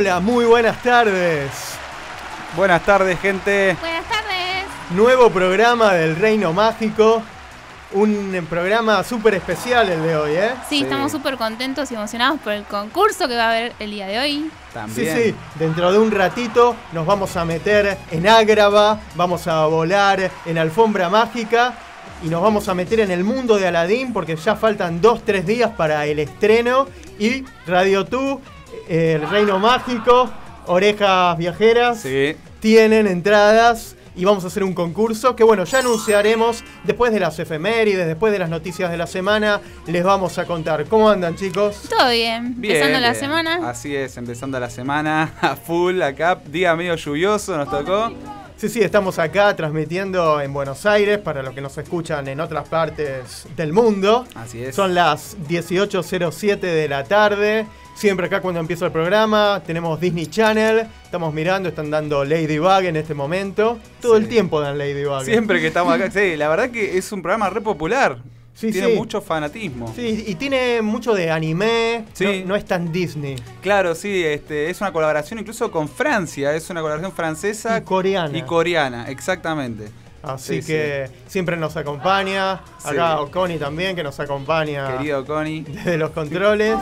Hola, muy buenas tardes. Buenas tardes, gente. Buenas tardes. Nuevo programa del Reino Mágico. Un programa súper especial el de hoy, ¿eh? Sí, Sí. estamos súper contentos y emocionados por el concurso que va a haber el día de hoy. Sí, También. sí, dentro de un ratito nos vamos a meter en Ágrava, vamos a volar en alfombra mágica y nos vamos a meter en el mundo de Aladdin porque ya faltan dos, tres días para el estreno y Radio Tú, el Reino Mágico, Orejas Viajeras, Sí. tienen entradas y vamos a hacer un concurso que bueno, ya anunciaremos después de las efemérides, después de las noticias de la semana, les vamos a contar. ¿Cómo andan chicos? Todo bien, Bien, empezando la semana. Así es, empezando la semana a full acá. Día medio lluvioso nos tocó. Sí, sí, estamos acá transmitiendo en Buenos Aires para los que nos escuchan en otras partes del mundo. Así es. Son las 18.07 de la tarde. Siempre acá cuando empieza el programa tenemos Disney Channel. Estamos mirando, están dando Ladybug en este momento. Todo Sí. el tiempo dan Ladybug. Siempre que estamos acá. Sí, la verdad que es un programa re popular. Sí, Tiene sí. mucho fanatismo. Sí, y tiene mucho de anime. Sí. No, no es tan Disney. Claro, sí, este, es una colaboración incluso con Francia. Es una colaboración francesa Y coreana. y coreana, exactamente. Así Sí, que siempre nos acompaña. Sí. Acá Oconi también que nos acompaña. Querido Connie. desde los controles.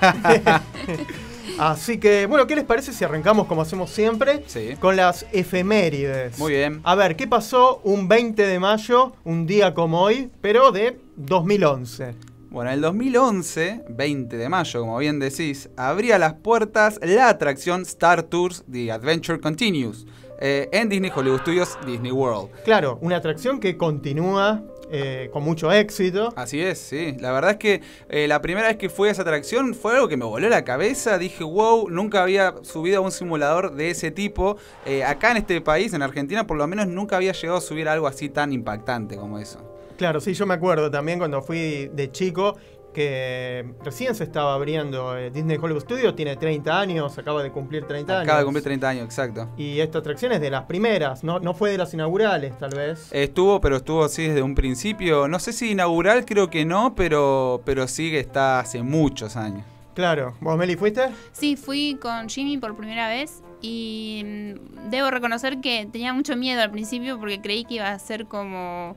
Así que, bueno, ¿qué les parece si arrancamos como hacemos siempre? Sí. Con las efemérides. Muy bien. A ver, ¿qué pasó un 20 de mayo, un día como hoy, pero de 2011? Bueno, en el 2011, 20 de mayo, como bien decís, abría las puertas la atracción Star Tours The Adventure Continues eh, en Disney Hollywood Studios Disney World. Claro, una atracción que continúa eh, con mucho éxito. Así es, sí. La verdad es que eh, la primera vez que fui a esa atracción fue algo que me voló la cabeza. Dije, wow, nunca había subido a un simulador de ese tipo. Eh, acá en este país, en Argentina, por lo menos nunca había llegado a subir algo así tan impactante como eso. Claro, sí, yo me acuerdo también cuando fui de chico que recién se estaba abriendo eh, Disney Hollywood Studios, tiene 30 años, acaba de cumplir 30 años. Acaba de cumplir 30 años, exacto. Y esta atracción es de las primeras, no, no fue de las inaugurales, tal vez. Estuvo, pero estuvo así desde un principio. No sé si inaugural, creo que no, pero, pero sí que está hace muchos años. Claro. ¿Vos, Meli, fuiste? Sí, fui con Jimmy por primera vez y mm, debo reconocer que tenía mucho miedo al principio porque creí que iba a ser como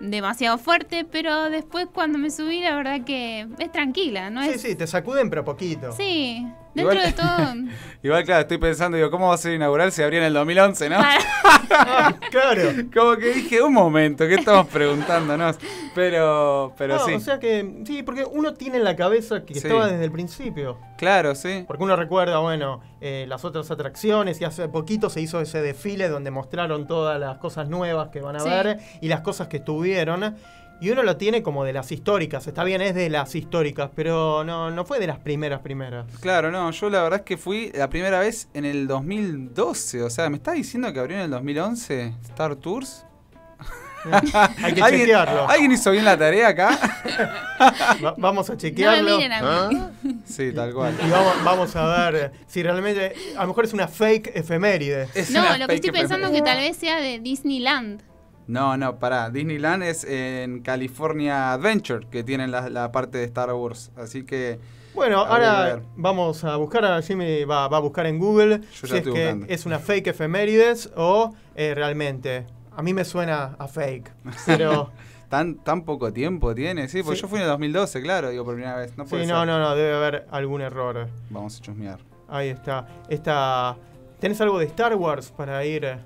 demasiado fuerte, pero después cuando me subí la verdad que es tranquila, ¿no Sí, es? sí, te sacuden, pero poquito. Sí, dentro Igual- de todo. Igual, claro, estoy pensando, digo, ¿cómo va a ser inaugural si abría en el 2011, no? Claro. Como que dije, un momento, ¿qué estamos preguntándonos? Pero, pero No, sí. O sea que, sí, porque uno tiene en la cabeza que Sí. estaba desde el principio. Claro, sí. Porque uno recuerda, bueno, eh, las otras atracciones y hace poquito se hizo ese desfile donde mostraron todas las cosas nuevas que van a Sí. ver y las cosas que estuvieron. Y uno lo tiene como de las históricas. Está bien, es de las históricas, pero no, no fue de las primeras primeras. Claro, no, yo la verdad es que fui la primera vez en el 2012. O sea, ¿me está diciendo que abrió en el 2011 Star Tours? Hay que ¿Alguien, chequearlo. ¿Alguien hizo bien la tarea acá? Va- vamos a No chequearlo. miren a mí. sí, tal cual. Y vamos, vamos a ver si realmente, a lo mejor es una fake efeméride. Es No, lo que estoy pensando es que tal vez sea de Disneyland. No, no, pará. Disneyland es en California Adventure, que tienen la, la parte de Star Wars. Así que. Bueno, ahora vamos a buscar, a Jimmy va, va a buscar en Google Yo si ya es estoy que buscando. es una fake efemérides o eh, realmente. A mí me suena a fake, pero Tan, tan poco tiempo tiene, sí, porque Sí. yo fui en el 2012, claro, digo por primera vez. No puede sí, ser. no, no, no, debe haber algún error. Vamos a chusmear. Ahí está. Esta, ¿Tenés algo de Star Wars para ir?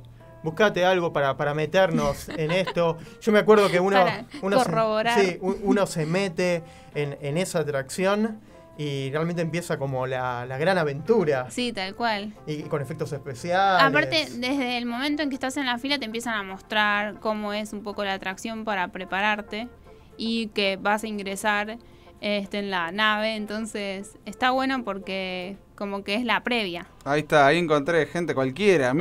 Buscate algo para, para meternos en esto. Yo me acuerdo que uno, uno, se, sí, uno se mete en, en esa atracción y realmente empieza como la, la gran aventura. Sí, tal cual. Y con efectos especiales. Aparte, desde el momento en que estás en la fila te empiezan a mostrar cómo es un poco la atracción para prepararte y que vas a ingresar este, en la nave. Entonces, está bueno porque como que es la previa. Ahí está, ahí encontré gente cualquiera,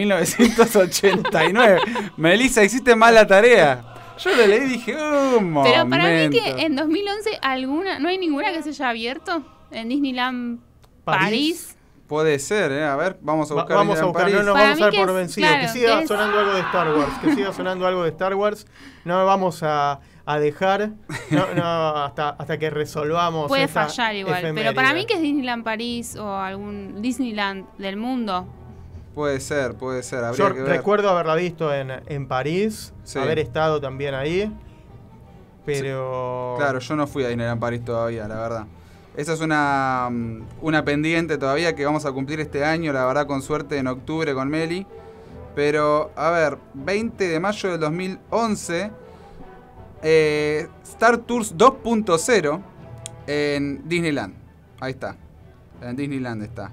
1989. Melissa, hiciste mal la tarea. Yo lo leí y dije, un momento. Pero para mí que en 2011 alguna no hay ninguna que se haya abierto en Disneyland París. París. Puede ser, ¿eh? A ver, vamos a Va- buscar. vamos a buscar, no París. nos Para vamos a dar por es- vencido. claro, que siga que es- sonando algo de Star Wars. Que siga sonando algo de Star Wars. No vamos a, a dejar no, no, hasta, hasta que resolvamos. Puede esta fallar igual. Pero para mí que es Disneyland París o algún Disneyland del mundo. Puede ser, puede ser. Habría Yo que ver. recuerdo haberla visto en, en París, Sí. haber estado también ahí. Pero. Claro, yo no fui a Disneyland París todavía, la verdad. Esa es una, mm, una pendiente todavía que vamos a cumplir este año, la verdad, con suerte en octubre con Meli. Pero, a ver, 20 de mayo del 2011, eh, Star Tours 2.0 en Disneyland. Ahí está. En Disneyland está.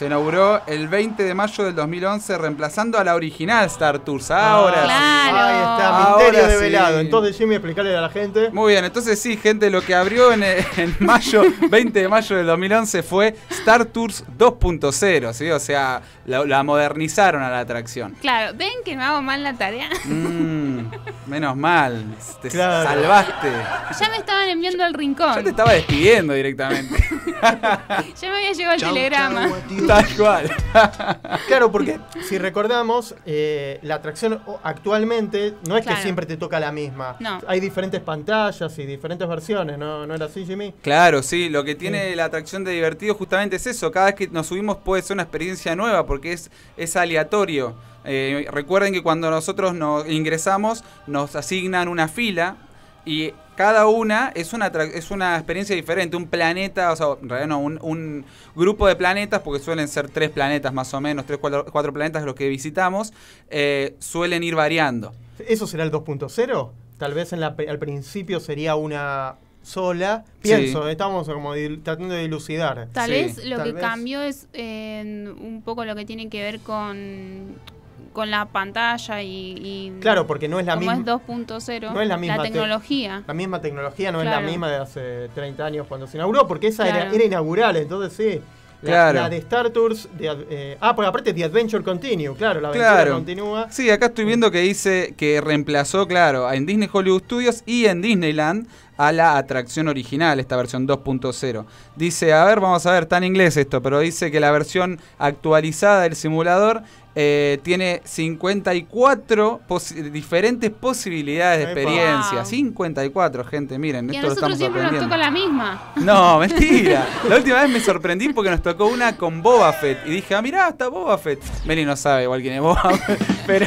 Se inauguró el 20 de mayo del 2011 reemplazando a la original Star Tours. Ahora sí. Claro. Ahí está, Ahora misterio sí. develado. Entonces, Jimmy, explicarle a la gente. Muy bien, entonces sí, gente, lo que abrió en, en mayo, 20 de mayo del 2011 fue Star Tours 2.0, ¿sí? O sea, la, la modernizaron a la atracción. Claro, ven que no hago mal la tarea. Mm, menos mal, te Claro. salvaste. Ya me estaban enviando al rincón. Yo te estaba despidiendo directamente. Ya me había llegado el telegrama. Tal cual. Claro, porque si recordamos, eh, la atracción actualmente no es Claro. que siempre te toca la misma. No. Hay diferentes pantallas y diferentes versiones, ¿no, ¿No era así, Jimmy? Claro, sí, lo que tiene la atracción de divertido justamente es eso. Cada vez que nos subimos puede ser una experiencia nueva porque es, es aleatorio. Eh, recuerden que cuando nosotros nos ingresamos nos asignan una fila y cada una es una, es una experiencia diferente, un planeta, o sea, en realidad no, un, un grupo de planetas, porque suelen ser tres planetas más o menos, tres, cuatro, cuatro planetas los que visitamos, eh, suelen ir variando. ¿Eso será el 2.0? Tal vez en la, pe- al principio sería una sola. Pienso, Sí. estamos como tratando de dilucidar. Tal Sí. vez lo Tal que vez. cambió es eh, un poco lo que tiene que ver con, con la pantalla y, y Claro, porque no es la como misma. es 2.0, no es la misma te- tecnología. La misma tecnología no es la misma de hace 30 años cuando se inauguró, porque esa era, Claro. era inaugural, entonces sí. La, Claro. la de Star Tours, de eh, ah, porque aparte The Adventure Continue, claro, la aventura Claro. continúa. Sí, acá estoy viendo que dice que reemplazó, claro, en Disney Hollywood Studios y en Disneyland a la atracción original, esta versión 2.0. Dice, a ver, vamos a ver, está en inglés esto, pero dice que la versión actualizada del simulador eh, tiene 54 posi- diferentes posibilidades de experiencia. Wow. 54, gente, miren, Y a esto lo nosotros estamos siempre nos toca la misma. No, mentira. La última vez me sorprendí porque nos tocó una con Boba Fett. Y dije, ah, mirá, está Boba Fett. Meli no sabe igual quién es Boba Fett. Pero,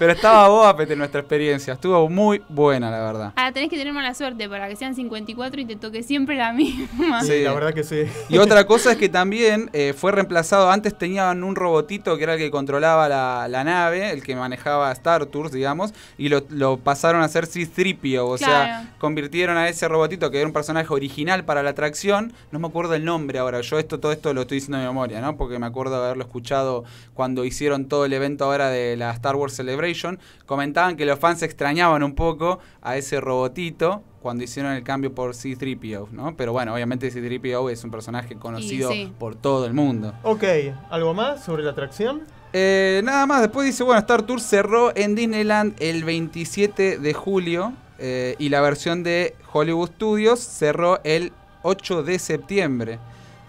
pero estaba Boba Fett en nuestra experiencia. Estuvo muy buena, la verdad. Ahora tenés que tener mala suerte para que sean 54 y te toque siempre la misma. Sí, Sí. la verdad que sí. Y otra cosa es que también eh, fue reemplazado. Antes tenían un robotito que era el que controlaba la, la nave, el que manejaba Star Tours, digamos. Y lo, lo pasaron a hacer C-3PO. O sea, convirtieron a ese robotito que era un personaje original para la atracción. No me acuerdo el nombre ahora. Yo esto todo esto lo estoy diciendo de memoria, ¿no? Porque me acuerdo de haberlo escuchado cuando hicieron todo el evento ahora de la Star Wars Celebration. Comentaban que los fans extrañaban un poco a ese robotito cuando hicieron el cambio por C-3PO, ¿no? Pero bueno, obviamente C-3PO es un personaje conocido sí. por todo el mundo. Ok, ¿algo más sobre la atracción? Eh, nada más, después dice, bueno, Star Tours cerró en Disneyland el 27 de julio eh, y la versión de Hollywood Studios cerró el 8 de septiembre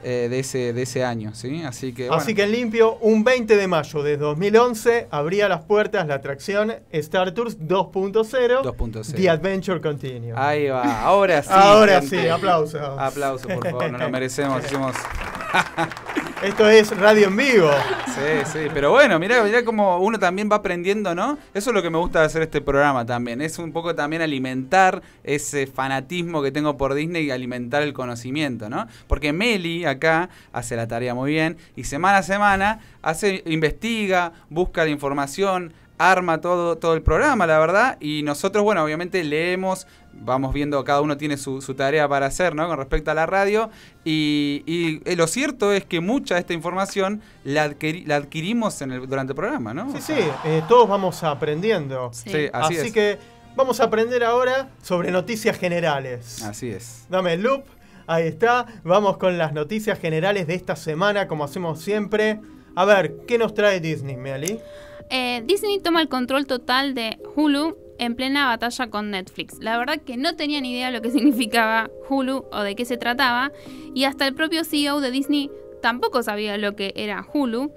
eh, de, ese, de ese año, ¿sí? Así que, bueno, Así que en limpio, un 20 de mayo de 2011 abría las puertas la atracción Star Tours 2.0 2.0. The Adventure Continue. Ahí va, ahora sí. Ahora gente. sí, aplausos. Aplausos, por favor, nos lo merecemos. Hicimos... Esto es radio en vivo. Sí, sí, pero bueno, mirá, mirá cómo uno también va aprendiendo, ¿no? Eso es lo que me gusta hacer este programa también. Es un poco también alimentar ese fanatismo que tengo por Disney y alimentar el conocimiento, ¿no? Porque Meli acá hace la tarea muy bien y semana a semana hace, investiga, busca la información, arma todo, todo el programa, la verdad. Y nosotros, bueno, obviamente leemos, vamos viendo, cada uno tiene su, su tarea para hacer, ¿no? Con respecto a la radio. Y, y, eh, lo cierto es que mucha de esta información la, adquiri- la adquirimos en el, durante el programa, ¿no? Sí, sí, eh, todos vamos aprendiendo. Sí. Sí, así, Así, es. que vamos a aprender ahora sobre noticias generales. Así es. Dame el loop. Ahí está. Vamos con las noticias generales de esta semana, como hacemos siempre. A ver, ¿qué nos trae Disney, Meli? Eh, Disney toma el control total de Hulu en plena batalla con Netflix. La verdad que no tenía ni idea lo que significaba Hulu o de qué se trataba. Y hasta el propio CEO de Disney tampoco sabía lo que era Hulu.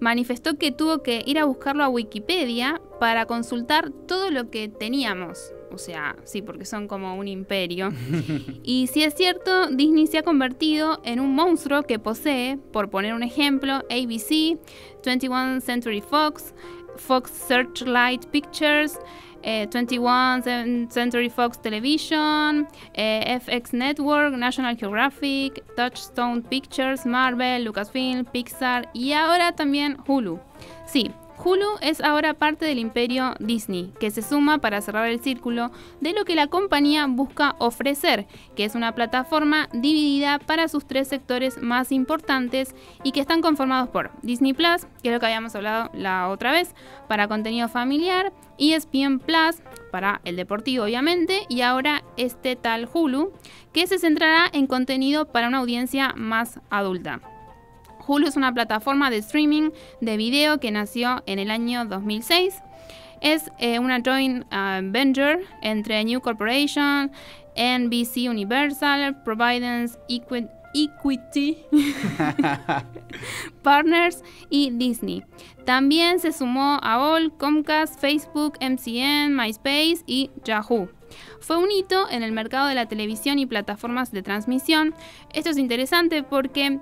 Manifestó que tuvo que ir a buscarlo a Wikipedia para consultar todo lo que teníamos. O sea, sí, porque son como un imperio. y si es cierto, Disney se ha convertido en un monstruo que posee, por poner un ejemplo, ABC, 21 Century Fox, Fox Searchlight Pictures, 21 eh, Century Fox Television, eh, FX Network, National Geographic, Touchstone Pictures, Marvel, Lucasfilm, Pixar y ahora también Hulu. Sí, Hulu es ahora parte del imperio Disney, que se suma para cerrar el círculo de lo que la compañía busca ofrecer, que es una plataforma dividida para sus tres sectores más importantes y que están conformados por Disney Plus, que es lo que habíamos hablado la otra vez, para contenido familiar, ESPN Plus, para el deportivo obviamente, y ahora este tal Hulu, que se centrará en contenido para una audiencia más adulta. Hulu es una plataforma de streaming de video que nació en el año 2006. Es eh, una joint uh, venture entre New Corporation, NBC Universal, Providence Equity Partners y Disney. También se sumó a All, Comcast, Facebook, MCN, MySpace y Yahoo. Fue un hito en el mercado de la televisión y plataformas de transmisión. Esto es interesante porque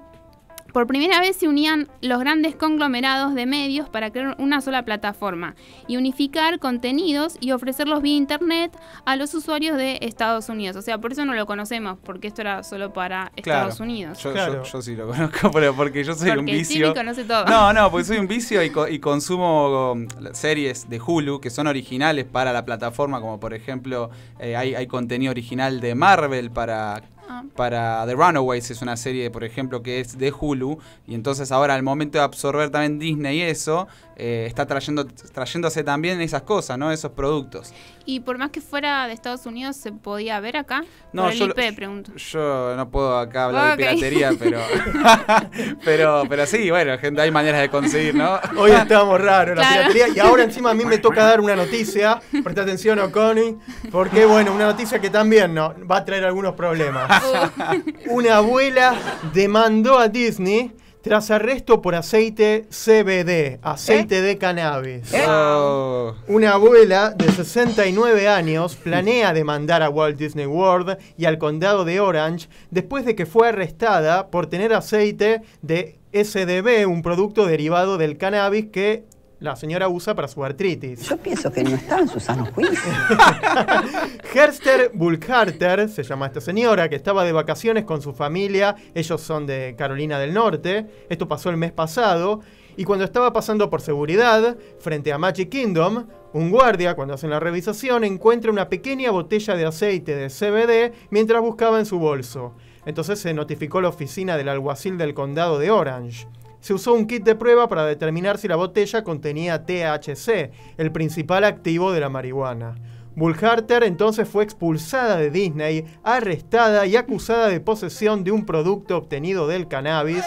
por primera vez se unían los grandes conglomerados de medios para crear una sola plataforma y unificar contenidos y ofrecerlos vía internet a los usuarios de Estados Unidos. O sea, por eso no lo conocemos, porque esto era solo para Estados Unidos. Yo, sí lo conozco, porque yo soy un vicio. conoce todo. No, no, porque soy un vicio y, consumo um, series de Hulu que son originales para la plataforma, como por ejemplo eh, hay, hay contenido original de Marvel para Para The Runaways es una serie, por ejemplo, que es de Hulu. Y entonces ahora al momento de absorber también Disney eso, eh, está trayendo, trayéndose también esas cosas, ¿no? Esos productos. Y por más que fuera de Estados Unidos, ¿se podía ver acá? No, yo, pregunto. Yo no puedo acá hablar de piratería, pero, pero pero sí, bueno, gente, hay maneras de conseguir, ¿no? Hoy estamos raros, la piratería. Y ahora encima a mí me toca dar una noticia. Presta atención, O'Connie, porque bueno, una noticia que también no, va a traer algunos problemas. Uh. una abuela demandó a Disney tras arresto por aceite CBD, aceite ¿Eh? de cannabis. ¿Eh? Oh. Una abuela de 69 años planea demandar a Walt Disney World y al condado de Orange después de que fue arrestada por tener aceite de SDB, un producto derivado del cannabis que la señora usa para su artritis. Yo pienso que no está en sus sanos juicios. Herster Bulkharter, se llama esta señora, que estaba de vacaciones con su familia. Ellos son de Carolina del Norte. Esto pasó el mes pasado. Y cuando estaba pasando por seguridad, frente a Magic Kingdom, un guardia, cuando hacen la revisación, encuentra una pequeña botella de aceite de CBD mientras buscaba en su bolso. Entonces se notificó la oficina del alguacil del condado de Orange se usó un kit de prueba para determinar si la botella contenía THC, el principal activo de la marihuana. Bullharter entonces fue expulsada de Disney, arrestada y acusada de posesión de un producto obtenido del cannabis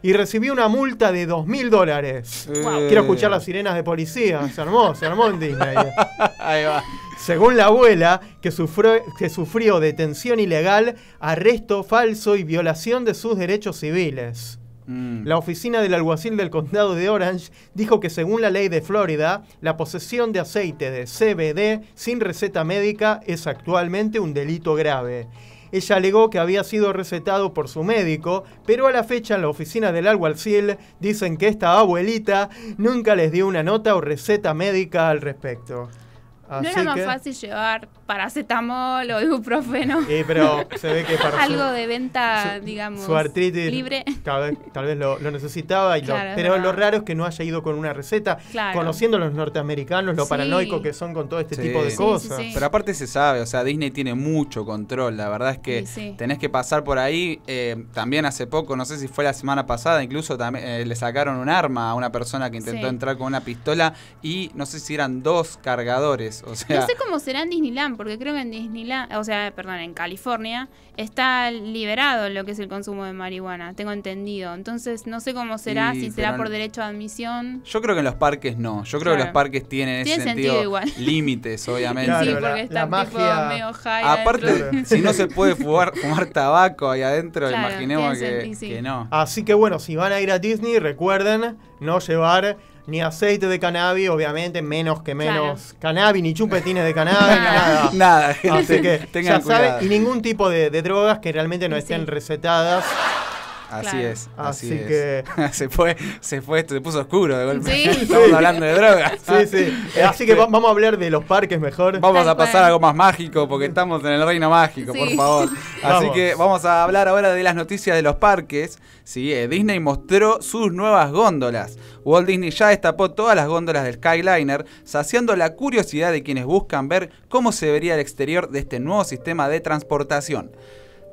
y recibió una multa de 2.000 dólares. Quiero escuchar las sirenas de policía. Se armó, se armó en Disney. Ahí va. Según la abuela, que sufrió, que sufrió detención ilegal, arresto falso y violación de sus derechos civiles. Mm. La oficina del alguacil del condado de Orange dijo que según la ley de Florida, la posesión de aceite de CBD sin receta médica es actualmente un delito grave. Ella alegó que había sido recetado por su médico, pero a la fecha en la oficina del alguacil dicen que esta abuelita nunca les dio una nota o receta médica al respecto. ¿No era más fácil llevar paracetamol o ibuprofeno? Sí, pero se ve que para Algo de venta, digamos, su artritis libre. Tal vez, lo, necesitaba, y pero lo raro es que no haya ido con una receta, conociendo a los norteamericanos, lo paranoico que son con todo este tipo de cosas. pero aparte se sabe, o sea, Disney tiene mucho control, la verdad es que tenés que pasar por ahí. Eh, también hace poco, no sé si fue la semana pasada, incluso también eh, le sacaron un arma a una persona que intentó entrar con una pistola y no sé si eran dos cargadores no sé cómo será en Disneyland, porque creo que en Disneyland, o sea, perdón, en California está liberado lo que es el consumo de marihuana, tengo entendido. Entonces, no sé cómo será, si será por derecho de admisión. Yo creo que en los parques no. Yo creo que los parques tienen ese sentido, límites, obviamente. sí, porque está tipo medio high Aparte, si no se puede fumar, fumar tabaco ahí adentro, imaginemos que, que no. Así que bueno, si van a ir a Disney, recuerden no llevar ni aceite de cannabis, obviamente, menos que menos Claro. cannabis, ni chupetines de cannabis, nada. Nada, gente, Así que tengan ya saben, y ningún tipo de, de drogas que realmente no Sí. estén recetadas. Así Claro. es, así, Así es. que- se fue, se fue, se puso oscuro de golpe. Sí. Estamos hablando de drogas. Sí, sí. Así que va- vamos a hablar de los parques mejor. Vamos a pasar a algo más mágico porque estamos en el reino mágico, por Sí. favor. Así Vamos. que vamos a hablar ahora de las noticias de los parques. Sí, eh, Disney mostró sus nuevas góndolas. Walt Disney ya destapó todas las góndolas del Skyliner, saciando la curiosidad de quienes buscan ver cómo se vería el exterior de este nuevo sistema de transportación.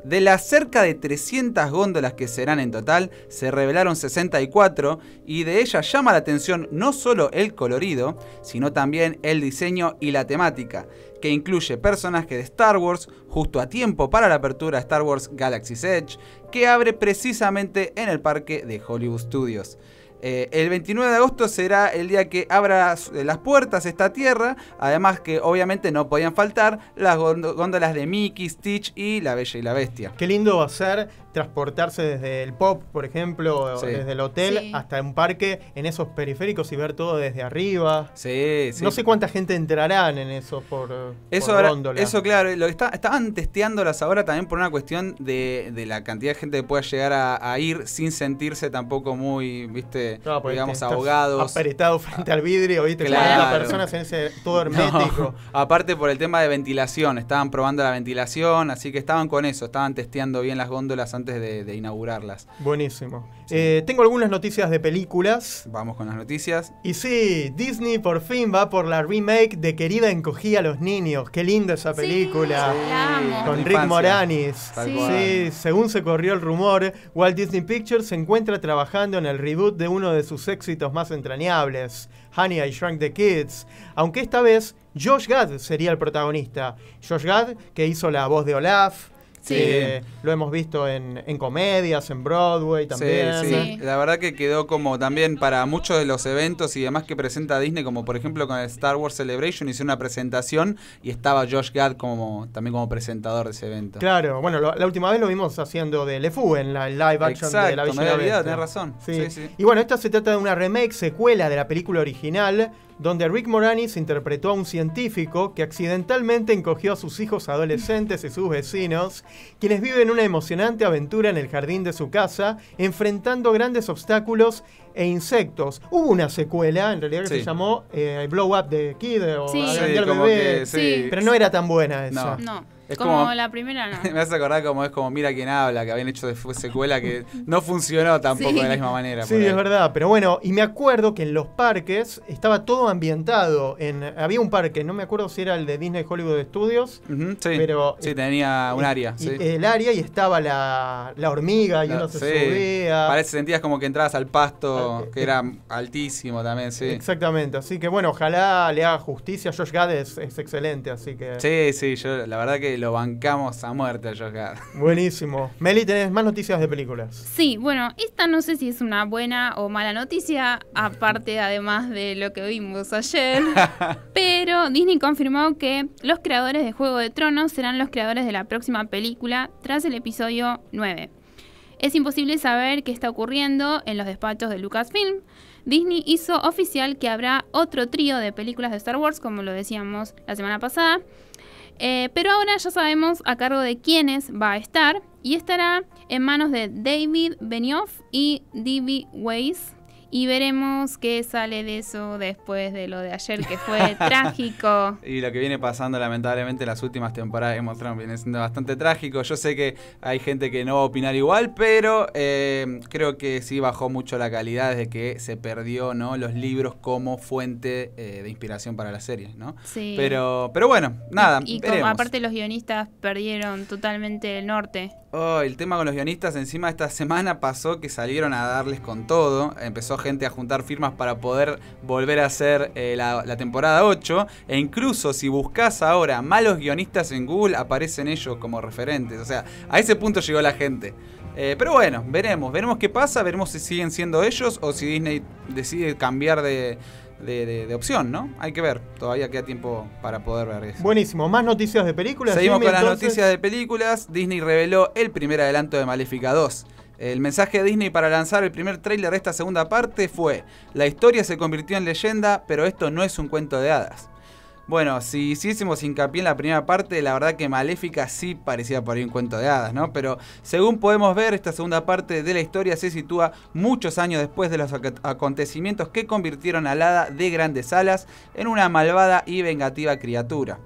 De las cerca de 300 góndolas que serán en total, se revelaron 64 y de ellas llama la atención no solo el colorido, sino también el diseño y la temática, que incluye personajes de Star Wars justo a tiempo para la apertura de Star Wars Galaxy's Edge, que abre precisamente en el parque de Hollywood Studios. Eh, el 29 de agosto será el día que abra s- las puertas esta tierra, además que obviamente no podían faltar las gónd- góndolas de Mickey, Stitch y La Bella y la Bestia. Qué lindo va a ser transportarse desde el pop, por ejemplo, o Sí. desde el hotel Sí. hasta un parque en esos periféricos y ver todo desde arriba. Sí, sí. No sé cuánta gente entrarán en eso por, Eso, por ahora- góndola. eso claro, lo está, estaban testeándolas ahora también por una cuestión de, de la cantidad de gente que pueda llegar a, a ir sin sentirse tampoco muy, viste, digamos, ahogados. Apretado frente al vidrio, ¿viste? Claro. 40 personas en ese todo hermético. No, aparte por el tema de ventilación, estaban probando la ventilación, así que estaban con eso, estaban testeando bien las góndolas antes de, de inaugurarlas. Buenísimo. Eh, tengo algunas noticias de películas. Vamos con las noticias. Y sí, Disney por fin va por la remake de Querida encogía a los niños. Qué linda esa Sí, película. la amo. Con La Rick. Moranis. Tal Sí. Sí, según se corrió el rumor, Walt Disney Pictures se encuentra trabajando en el reboot de uno de sus éxitos más entrañables, Honey, I Shrunk the Kids, aunque esta vez Josh Gad sería el protagonista. Josh Gad, que hizo la voz de Olaf, Sí. eh, lo hemos visto en, en comedias, en Broadway también. Sí, sí. Sí. La verdad que quedó como también para muchos de los eventos y demás que presenta Disney, como por ejemplo con el Star Wars Celebration, hizo una presentación y estaba Josh Gad como también como presentador de ese evento. Claro, bueno, lo- la última vez lo vimos haciendo de LeFou en la live action de La Bella y la Bestia. tenés razón. Sí. Sí, sí. Y bueno, esta se trata de una remake, secuela de la película original, donde Rick Moranis interpretó a un científico que accidentalmente encogió a sus hijos adolescentes y sus vecinos, quienes viven una emocionante aventura en el jardín de su casa, enfrentando grandes obstáculos e insectos. Hubo una secuela, en realidad, que Sí. se llamó eh, Blow Up the Kid o Sí. Bebé, que Sí. sí. pero no era tan buena esa. No. No, Es como, como- la primera no. Me hace acordar como es como Mira quién habla, que habían hecho de secuela que no funcionó tampoco Sí. de la misma manera. Sí, es verdad, pero bueno, y me acuerdo que en los parques estaba todo ambientado. En, había un parque, no me acuerdo si era el de Disney Hollywood Studios, sí, Pero- sí, tenía un área. y- sí. el área y estaba la, la hormiga y La- uno se sí. subía. Parece, sentías como que entrabas al pasto, Ah, que eh, era altísimo también, sí. Exactamente, así que bueno, ojalá le haga justicia. Josh Gad es, es excelente, así que Sí, sí, yo la verdad que lo bancamos a muerte a Josh Gad. buenísimo. Meli, tenés más noticias de películas. Sí, bueno, esta no sé si es una buena o mala noticia, aparte además de lo que vimos ayer, pero Disney confirmó que los creadores de Juego de Tronos serán los creadores de la próxima película tras el episodio 9. Es imposible saber qué está ocurriendo en los despachos de Lucasfilm. Disney hizo oficial que habrá otro trío de películas de Star Wars, como lo decíamos la semana pasada. Eh, pero ahora ya sabemos a cargo de quiénes va a estar y estará en manos de David Benioff y D.B. Weiss. Y veremos qué sale de eso después de lo de ayer, que fue trágico. Y lo que viene pasando lamentablemente en las últimas temporadas de Game Thrones viene siendo bastante trágico. Yo sé que hay gente que no va a opinar igual, pero eh, creo que sí bajó mucho la calidad desde que se perdió ¿no? los libros como fuente eh, de inspiración para las series, ¿no? Sí. Pero, pero bueno, nada, Y como veremos. aparte los guionistas perdieron totalmente el norte. Oh, el tema con los guionistas, encima esta semana pasó que salieron a darles con todo. Empezó gente a juntar firmas para poder volver a hacer eh, la, la temporada 8. E incluso si buscas ahora malos guionistas en Google, aparecen ellos como referentes. O sea, a ese punto llegó la gente. Eh, pero bueno, veremos, veremos qué pasa, veremos si siguen siendo ellos o si Disney decide cambiar de, de- de- de opción, ¿no? Hay que ver, todavía queda tiempo para poder ver eso. Buenísimo, más noticias de películas. Seguimos Jimmy, con las entonces? noticias de películas. Disney reveló el primer adelanto de Maléfica 2. El mensaje de Disney para lanzar el primer tráiler de esta segunda parte fue, la historia se convirtió en leyenda, pero esto no es un cuento de hadas. Bueno, si hiciésemos hincapié en la primera parte, la verdad que Maléfica sí parecía por ahí un cuento de hadas, ¿no? Pero según podemos ver, esta segunda parte de la historia se sitúa muchos años después de los acontecimientos que convirtieron al hada de grandes alas en una malvada y vengativa criatura.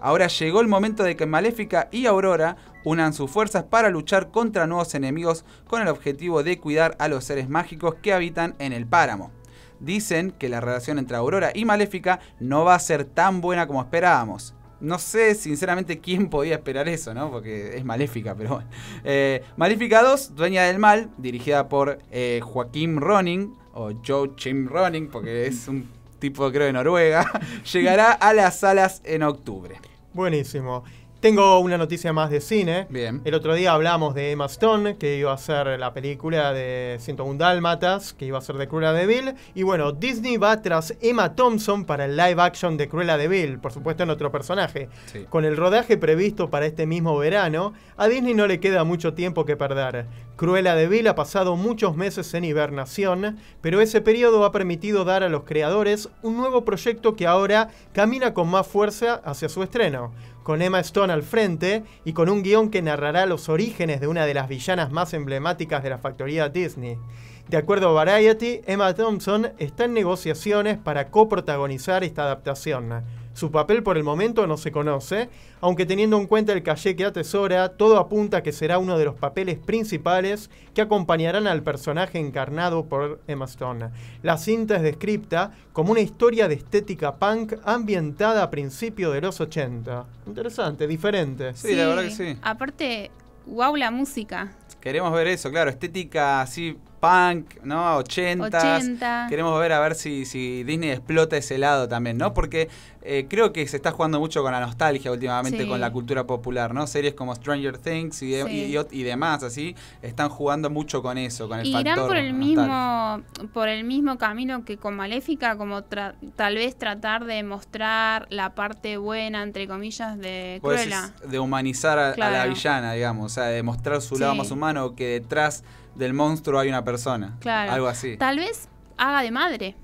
Ahora llegó el momento de que Maléfica y Aurora unan sus fuerzas para luchar contra nuevos enemigos con el objetivo de cuidar a los seres mágicos que habitan en el páramo dicen que la relación entre Aurora y Maléfica no va a ser tan buena como esperábamos. No sé sinceramente quién podía esperar eso, ¿no? Porque es Maléfica, pero bueno. Eh, Maléfica 2, Dueña del Mal, dirigida por eh, Joaquín Ronin, o Joe Chim Ronin, porque es un tipo creo de Noruega, llegará a las salas en octubre. Buenísimo. Tengo una noticia más de cine. Bien. El otro día hablamos de Emma Stone, que iba a ser la película de 101 Dálmatas, que iba a ser de Cruella de Vil. Y bueno, Disney va tras Emma Thompson para el live action de Cruella de Vil, por supuesto en otro personaje. Con el rodaje previsto para este mismo verano, a Disney no le queda mucho tiempo que perder. Cruella de Vil ha pasado muchos meses en hibernación, pero ese periodo ha permitido dar a los creadores un nuevo proyecto que ahora camina con más fuerza hacia su estreno con Emma Stone al frente y con un guion que narrará los orígenes de una de las villanas más emblemáticas de la factoría Disney. De acuerdo a Variety, Emma Thompson está en negociaciones para coprotagonizar esta adaptación. Su papel por el momento no se conoce, aunque teniendo en cuenta el calle que atesora, todo apunta a que será uno de los papeles principales que acompañarán al personaje encarnado por Emma Stone. La cinta es descripta como una historia de estética punk ambientada a principios de los 80. Interesante, diferente. Sí, la verdad que sí. Aparte, wow la música. Queremos ver eso, claro, estética así punk, ¿no? 80. Queremos ver a ver si, si Disney explota ese lado también, ¿no? Porque eh, creo que se está jugando mucho con la nostalgia últimamente con la cultura popular, ¿no? Series como Stranger Things y, y, demás, así, están jugando mucho con eso, con el y irán por el mismo por el mismo camino que con Maléfica, como tal vez tratar de mostrar la parte buena, entre comillas, de Cruella. de humanizar a, la villana, digamos, o sea, de mostrar su lado más humano, que detrás del monstruo hay una persona. Claro. Algo así. Tal vez haga de madre.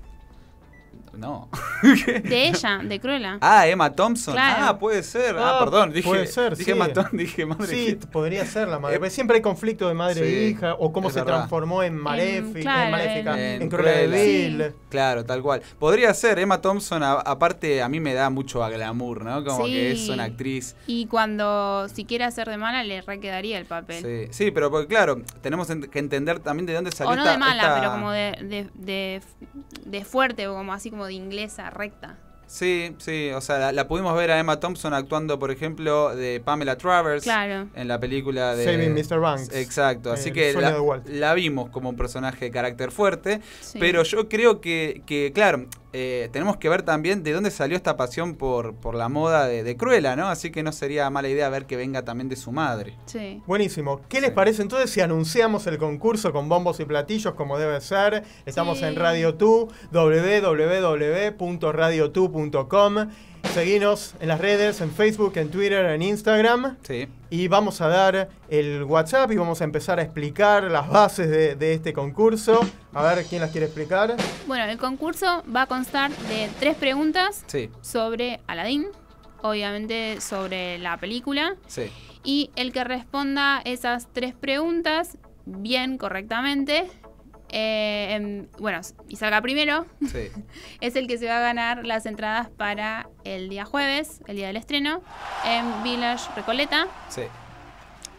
No. de ella, de Cruella. Ah, Emma Thompson. Ah, puede ser. Ah, ah, perdón. Dije, puede ser, dije Emma Thompson, dije madre. Sí, podría ser la madre. Eh, siempre hay conflicto de madre e hija, o cómo se transformó en, Maléfica, en, Maléfica, en, Cruella de Vil. Claro, tal cual. Podría ser. Emma Thompson, aparte, a mí me da mucho a glamour, ¿no? Como que es una actriz. Y cuando, si quiere hacer de mala, le requedaría el papel. Sí, sí pero porque, claro, tenemos que entender también de dónde salió O no de mala, pero como de, de, de, de fuerte, o como así como de inglesa recta. Sí, sí, o sea, la, pudimos ver a Emma Thompson actuando, por ejemplo, de Pamela Travers en la película de Saving Mr. Banks. Exacto, así que la, vimos como un personaje de carácter fuerte, pero yo creo que, que claro, eh, tenemos que ver también de dónde salió esta pasión por, por la moda de, Cruella, ¿no? Así que no sería mala idea ver que venga también de su madre. Sí. Buenísimo. ¿Qué les parece entonces si anunciamos el concurso con bombos y platillos como debe ser? Estamos en Radio 2, www.radio2.com. Seguinos en las redes, en Facebook, en Twitter, en Instagram. Sí. Y vamos a dar el WhatsApp y vamos a empezar a explicar las bases de, este concurso. A ver, ¿quién las quiere explicar? Bueno, el concurso va a constar de tres preguntas sobre Aladdin, obviamente sobre la película. Sí. Y el que responda esas tres preguntas bien, correctamente, eh, bueno, y salga primero, es el que se va a ganar las entradas para el día jueves, el día del estreno, en Village Recoleta. Sí.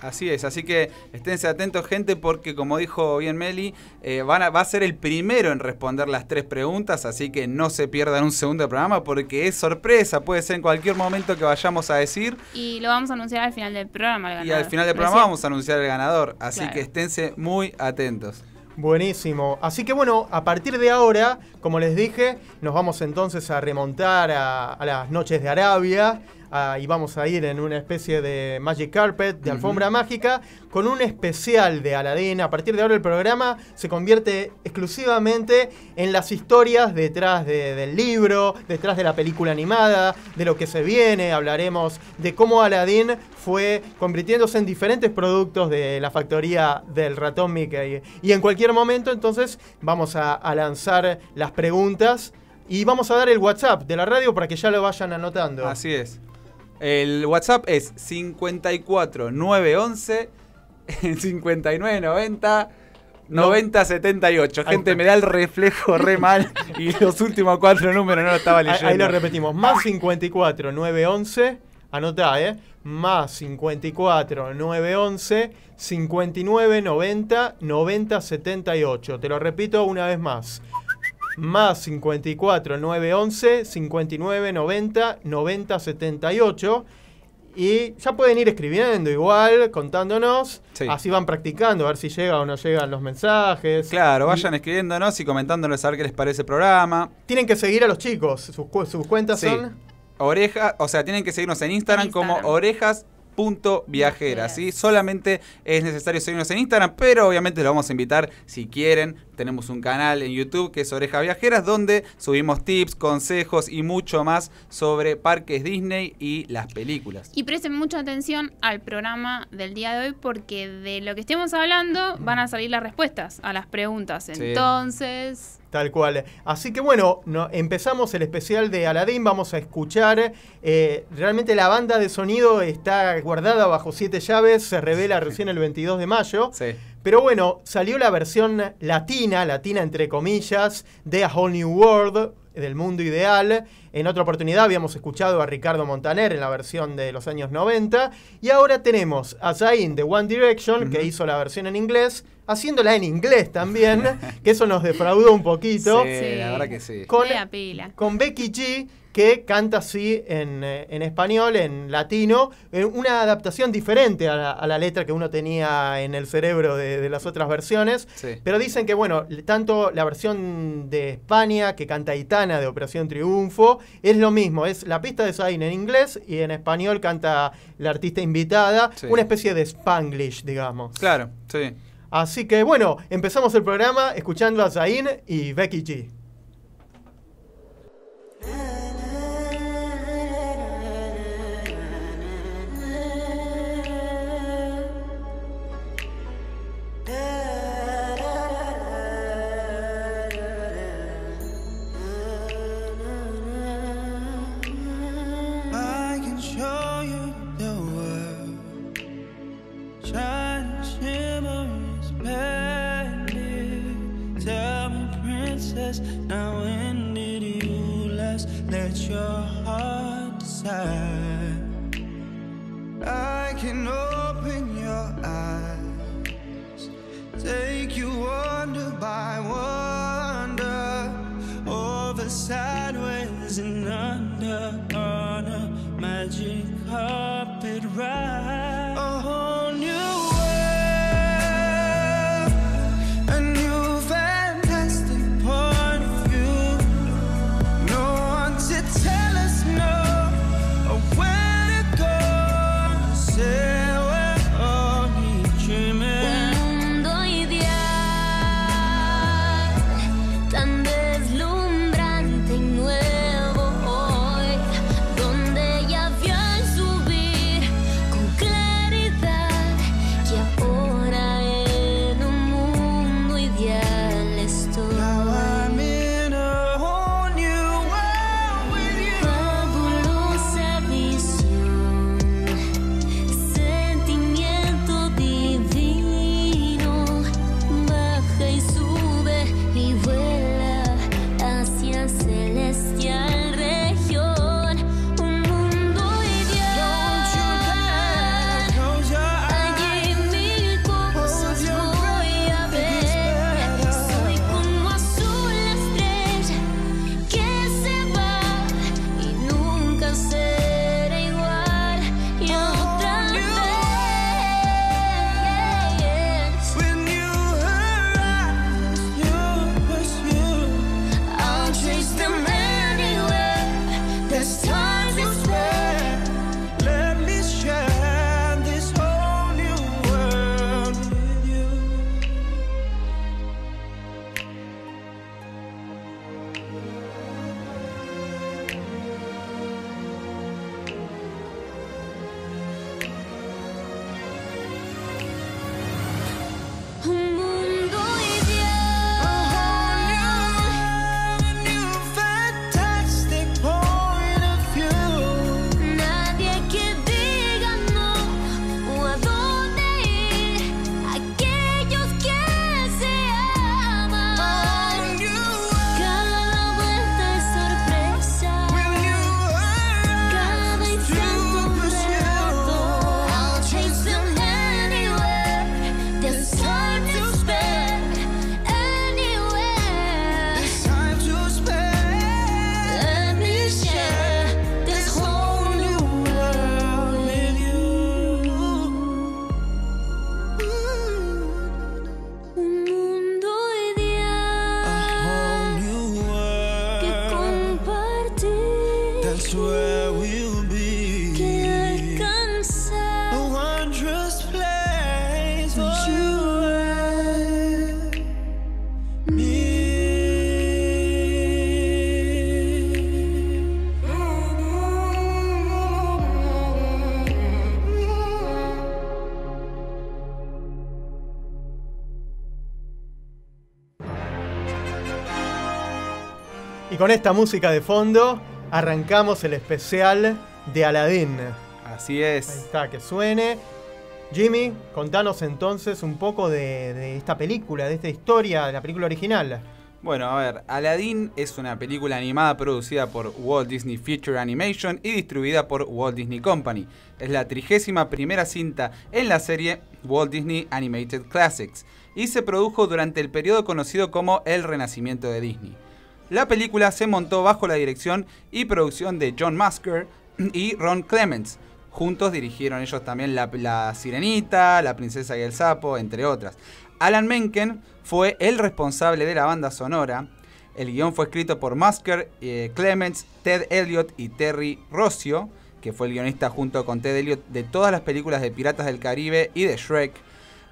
Así es, así que esténse atentos gente porque como dijo bien Meli, eh, van a, va a ser el primero en responder las tres preguntas, así que no se pierdan un segundo programa porque es sorpresa, puede ser en cualquier momento que vayamos a decir. Y lo vamos a anunciar al final del programa. Y al final del programa vamos a anunciar el ganador, así que esténse muy atentos. Buenísimo. Así que bueno, a partir de ahora, como les dije, nos vamos entonces a remontar a, las noches de Arabia, ah, y vamos a ir en una especie de Magic Carpet, de alfombra mágica, con un especial de Aladdin. A partir de ahora el programa se convierte exclusivamente en las historias detrás de- del libro, detrás de la película animada, de lo que se viene. Hablaremos de cómo Aladdin fue convirtiéndose en diferentes productos de la factoría del ratón Mickey. Y en cualquier momento entonces vamos a, a lanzar las preguntas y vamos a dar el WhatsApp de la radio para que ya lo vayan anotando. Así es. El WhatsApp es 54 911 59 90 90 78. Ahí Gente, está. me da el reflejo re mal y los últimos cuatro números no lo estaba Ahí, leyendo. ahí lo repetimos. Más 54 911. Anotá, ¿eh? Más 54 911 59 90 90 78. Te lo repito una vez más. Más 54 911 59 90 90 78. Y ya pueden ir escribiendo igual, contándonos. Sí. Así van practicando, a ver si llega o no llegan los mensajes. Claro, Y vayan escribiéndonos y comentándonos a ver qué les parece el programa. Tienen que seguir a los chicos. Sus, cu- sus cuentas Sí. son. Oreja, o sea, tienen que seguirnos en Instagram, En como Instagram. orejas.viajeras, Viajeras. ¿sí? Solamente es necesario seguirnos en Instagram, pero obviamente los vamos a invitar si quieren. Tenemos un canal en YouTube que es Orejas Viajeras, donde subimos tips, consejos y mucho más sobre parques Disney y las películas. Y presten mucha atención al programa del día de hoy porque de lo que estemos hablando van a salir las respuestas a las preguntas. Sí. Entonces, Tal cual. Así que bueno, no- empezamos el especial de Aladdin. Vamos a escuchar. eh, realmente la banda de sonido está guardada bajo siete llaves. Se revela recién el 22 de mayo. Sí. Pero bueno, salió la versión latina, latina entre comillas, de A Whole New World, del mundo ideal. En otra oportunidad habíamos escuchado a Ricardo Montaner en la versión de los años 90. Y ahora tenemos a Zayn de One Direction, que hizo la versión en inglés, haciéndola en inglés también, que eso nos defraudó un poquito. Sí, Sí. la verdad que sí. Con, con Becky G, que canta así en, eh, en español, en latino, eh, una adaptación diferente a la, a la letra que uno tenía en el cerebro de, de las otras versiones. Sí. Pero dicen que, bueno, tanto la versión de España que canta Itana de Operación Triunfo es lo mismo, es la pista de Zayn en inglés y en español canta la artista invitada, Sí. una especie de Spanglish, digamos. Claro, sí. Así que bueno, empezamos el programa escuchando a Zayn y Becky G. con esta música de fondo arrancamos el especial de Aladdin. Así Ahí es. está, que suene. Jimmy, contanos entonces un poco de, de esta película, de esta historia, de la película original. Bueno, a ver, Aladdin es una película animada producida por Walt Disney Feature Animation y distribuida por Walt Disney Company. Es la trigésima primera cinta en la serie Walt Disney Animated Classics y se produjo durante el periodo conocido como el Renacimiento de Disney. La película se montó bajo la dirección y producción de John Musker y Ron Clements. Juntos dirigieron ellos también la, Sirenita, La Princesa y el Sapo, entre otras. Alan Menken fue el responsable de la banda sonora. El guion fue escrito por Musker, eh, Clements, Ted Elliott y Terry Rossio, que fue el guionista junto con Ted Elliott de todas las películas de Piratas del Caribe y de Shrek.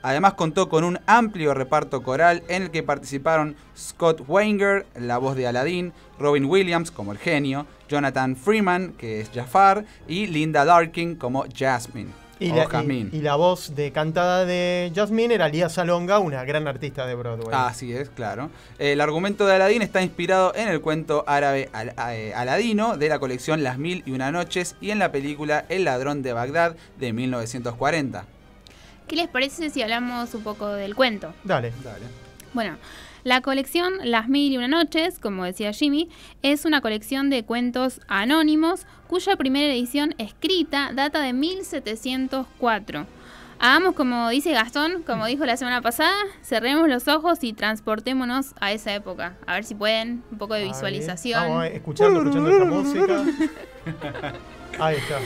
Además contó con un amplio reparto coral en el que participaron Scott Wanger, la voz de Aladdin, Robin Williams como el genio, Jonathan Freeman, que es Jafar, y Linda Larkin como Jasmine. Y o la, y- la voz de cantada de Jasmine era Lía Salonga, una gran artista de Broadway. Así es, claro. El argumento de Aladín está inspirado en el cuento árabe Al- eh, Aladino de la colección Las Mil y Una Noches y en la película El Ladrón de Bagdad de 1940. ¿Qué les parece si hablamos un poco del cuento? Dale. Dale. Bueno, la colección Las Mil y Una Noches, como decía Jimmy, es una colección de cuentos anónimos cuya primera edición escrita data de 1704. Hagamos como dice Gastón, como dijo la semana pasada, cerremos los ojos y transportémonos a esa época. A ver si pueden, un poco de Ahí. visualización. Vamos, escuchando, escuchando esta música. Ahí está.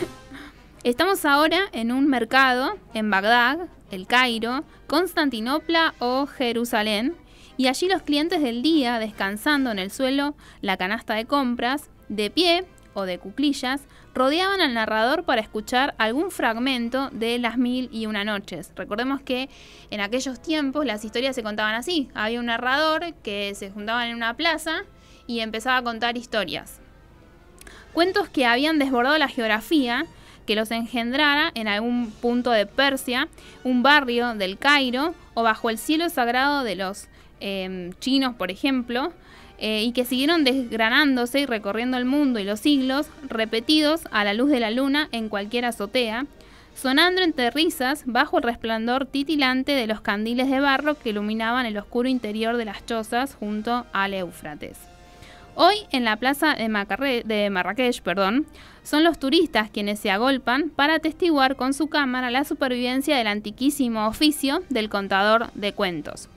Estamos ahora en un mercado en Bagdad, El Cairo, Constantinopla o Jerusalén, y allí los clientes del día, descansando en el suelo, la canasta de compras, de pie o de cuclillas, rodeaban al narrador para escuchar algún fragmento de Las Mil y Una Noches. Recordemos que en aquellos tiempos las historias se contaban así. Había un narrador que se juntaban en una plaza y empezaba a contar historias. Cuentos que habían desbordado la geografía, que los engendrara en algún punto de Persia, un barrio del Cairo o bajo el cielo sagrado de los eh, chinos, por ejemplo, eh, y que siguieron desgranándose y recorriendo el mundo y los siglos, repetidos a la luz de la luna en cualquier azotea, sonando entre risas bajo el resplandor titilante de los candiles de barro que iluminaban el oscuro interior de las chozas junto al Éufrates. Hoy en la plaza de, Macarre- de Marrakech perdón, son los turistas quienes se agolpan para atestiguar con su cámara la supervivencia del antiquísimo oficio del contador de cuentos.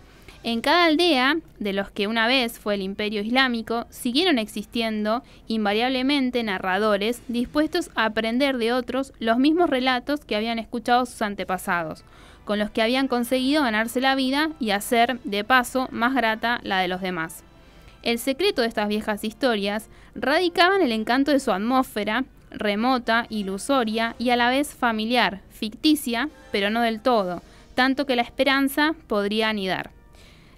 En cada aldea, de los que una vez fue el imperio islámico, siguieron existiendo invariablemente narradores dispuestos a aprender de otros los mismos relatos que habían escuchado sus antepasados, con los que habían conseguido ganarse la vida y hacer, de paso, más grata la de los demás. El secreto de estas viejas historias radicaba en el encanto de su atmósfera, remota, ilusoria y a la vez familiar, ficticia, pero no del todo, tanto que la esperanza podría anidar.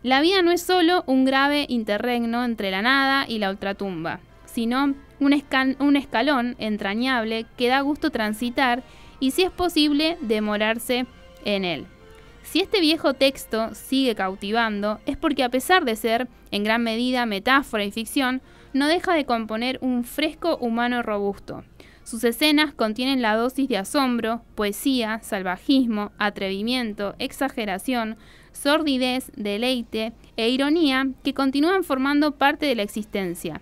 La vida no es solo un grave interregno entre la nada y la ultratumba, sino un, un escalón entrañable que da gusto transitar y, si es posible, demorarse en él. Si este viejo texto sigue cautivando, es porque a pesar de ser en gran medida metáfora y ficción, no deja de componer un fresco humano robusto. Sus escenas contienen la dosis de asombro, poesía, salvajismo, atrevimiento, exageración, sordidez, deleite e ironía que continúan formando parte de la existencia,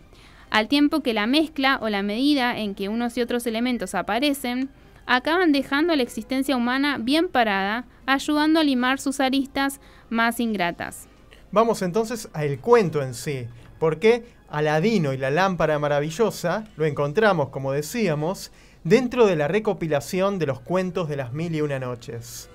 al tiempo que la mezcla o la medida en que unos y otros elementos aparecen acaban dejando la existencia humana bien parada, ayudando a limar sus aristas más ingratas. Vamos entonces al cuento en sí. Porque Aladino y la lámpara maravillosa lo encontramos, como decíamos, dentro de la recopilación de los cuentos de las mil y una noches.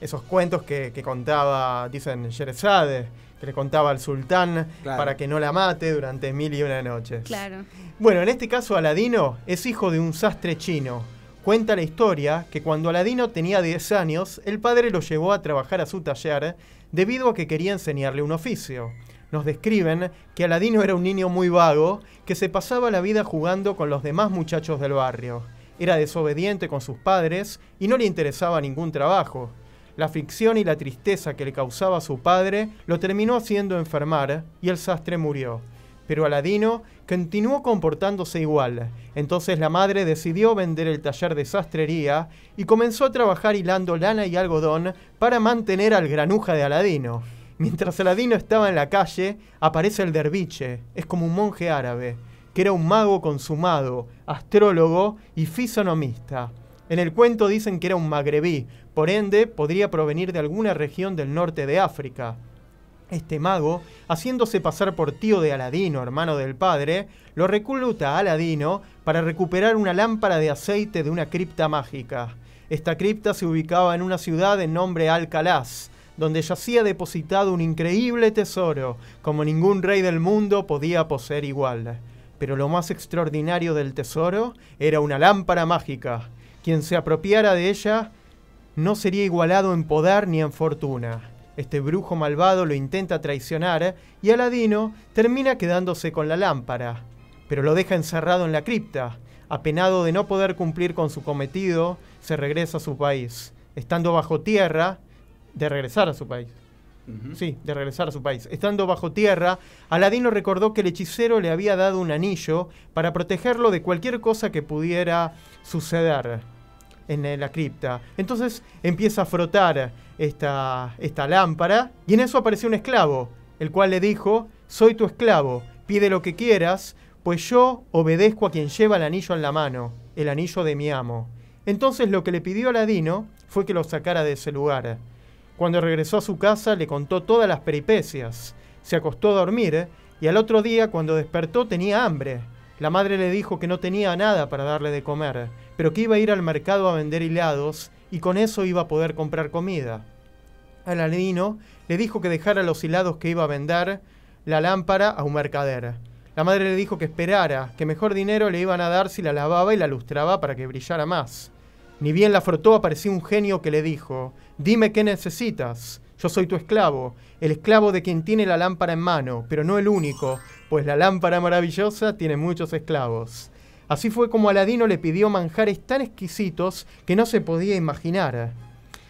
Esos cuentos que, que contaba, dicen Sherazade, que le contaba al sultán Claro. para que no la mate durante mil y una noches. Claro. Bueno, en este caso Aladino es hijo de un sastre chino. Cuenta la historia que cuando Aladino tenía 10 años, el padre lo llevó a trabajar a su taller debido a que quería enseñarle un oficio. Nos describen que Aladino era un niño muy vago que se pasaba la vida jugando con los demás muchachos del barrio. Era desobediente con sus padres y no le interesaba ningún trabajo. La aflicción y la tristeza que le causaba su padre lo terminó haciendo enfermar y el sastre murió. Pero Aladino continuó comportándose igual. Entonces la madre decidió vender el taller de sastrería y comenzó a trabajar hilando lana y algodón para mantener al granuja de Aladino. Mientras Aladino estaba en la calle, aparece el derviche, es como un monje árabe, que era un mago consumado, astrólogo y fisonomista. En el cuento dicen que era un magrebí, por ende podría provenir de alguna región del norte de África. Este mago, haciéndose pasar por tío de Aladino, hermano del padre, lo recluta a Aladino para recuperar una lámpara de aceite de una cripta mágica. Esta cripta se ubicaba en una ciudad de nombre Alcalaz, donde yacía depositado un increíble tesoro, como ningún rey del mundo podía poseer igual. Pero lo más extraordinario del tesoro era una lámpara mágica. Quien se apropiara de ella no sería igualado en poder ni en fortuna. Este brujo malvado lo intenta traicionar y Aladino termina quedándose con la lámpara, pero lo deja encerrado en la cripta. Apenado de no poder cumplir con su cometido, se regresa a su país. Estando bajo tierra, de regresar a su país. Sí, de regresar a su país. Estando bajo tierra, Aladino recordó que el hechicero le había dado un anillo para protegerlo de cualquier cosa que pudiera suceder en eh, la cripta. Entonces empieza a frotar esta, esta lámpara y en eso apareció un esclavo, el cual le dijo, soy tu esclavo, pide lo que quieras, pues yo obedezco a quien lleva el anillo en la mano, el anillo de mi amo. Entonces lo que le pidió Aladino fue que lo sacara de ese lugar. Cuando regresó a su casa le contó todas las peripecias. Se acostó a dormir y al otro día cuando despertó tenía hambre. La madre le dijo que no tenía nada para darle de comer, pero que iba a ir al mercado a vender hilados y con eso iba a poder comprar comida. Aladino le dijo que dejara los hilados que iba a vender la lámpara a un mercader. La madre le dijo que esperara, que mejor dinero le iban a dar si la lavaba y la lustraba para que brillara más. Ni bien la frotó apareció un genio que le dijo, dime qué necesitas. Yo soy tu esclavo, el esclavo de quien tiene la lámpara en mano, pero no el único, pues la lámpara maravillosa tiene muchos esclavos. Así fue como Aladino le pidió manjares tan exquisitos que no se podía imaginar.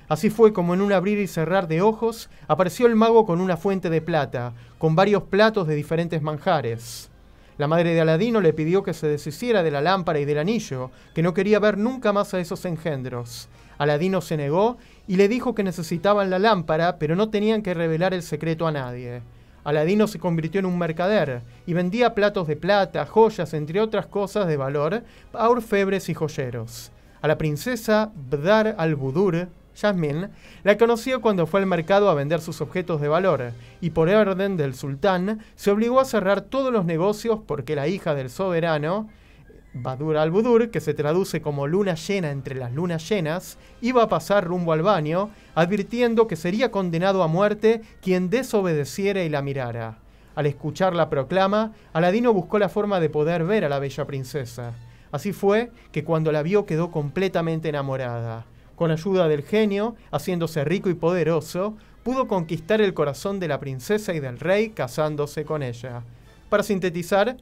Así fue como en un abrir y cerrar de ojos apareció el mago con una fuente de plata, con varios platos de diferentes manjares. La madre de Aladino le pidió que se deshiciera de la lámpara y del anillo, que no quería ver nunca más a esos engendros. Aladino se negó y le dijo que necesitaban la lámpara, pero no tenían que revelar el secreto a nadie. Aladino se convirtió en un mercader y vendía platos de plata, joyas, entre otras cosas de valor, a orfebres y joyeros. A la princesa Bdar al-Budur, Yasmin, la conoció cuando fue al mercado a vender sus objetos de valor, y por orden del sultán se obligó a cerrar todos los negocios porque la hija del soberano, Badur al-Budur, que se traduce como luna llena entre las lunas llenas, iba a pasar rumbo al baño, advirtiendo que sería condenado a muerte quien desobedeciera y la mirara. Al escuchar la proclama, Aladino buscó la forma de poder ver a la bella princesa. Así fue que cuando la vio quedó completamente enamorada. Con ayuda del genio, haciéndose rico y poderoso, pudo conquistar el corazón de la princesa y del rey casándose con ella. Para sintetizar,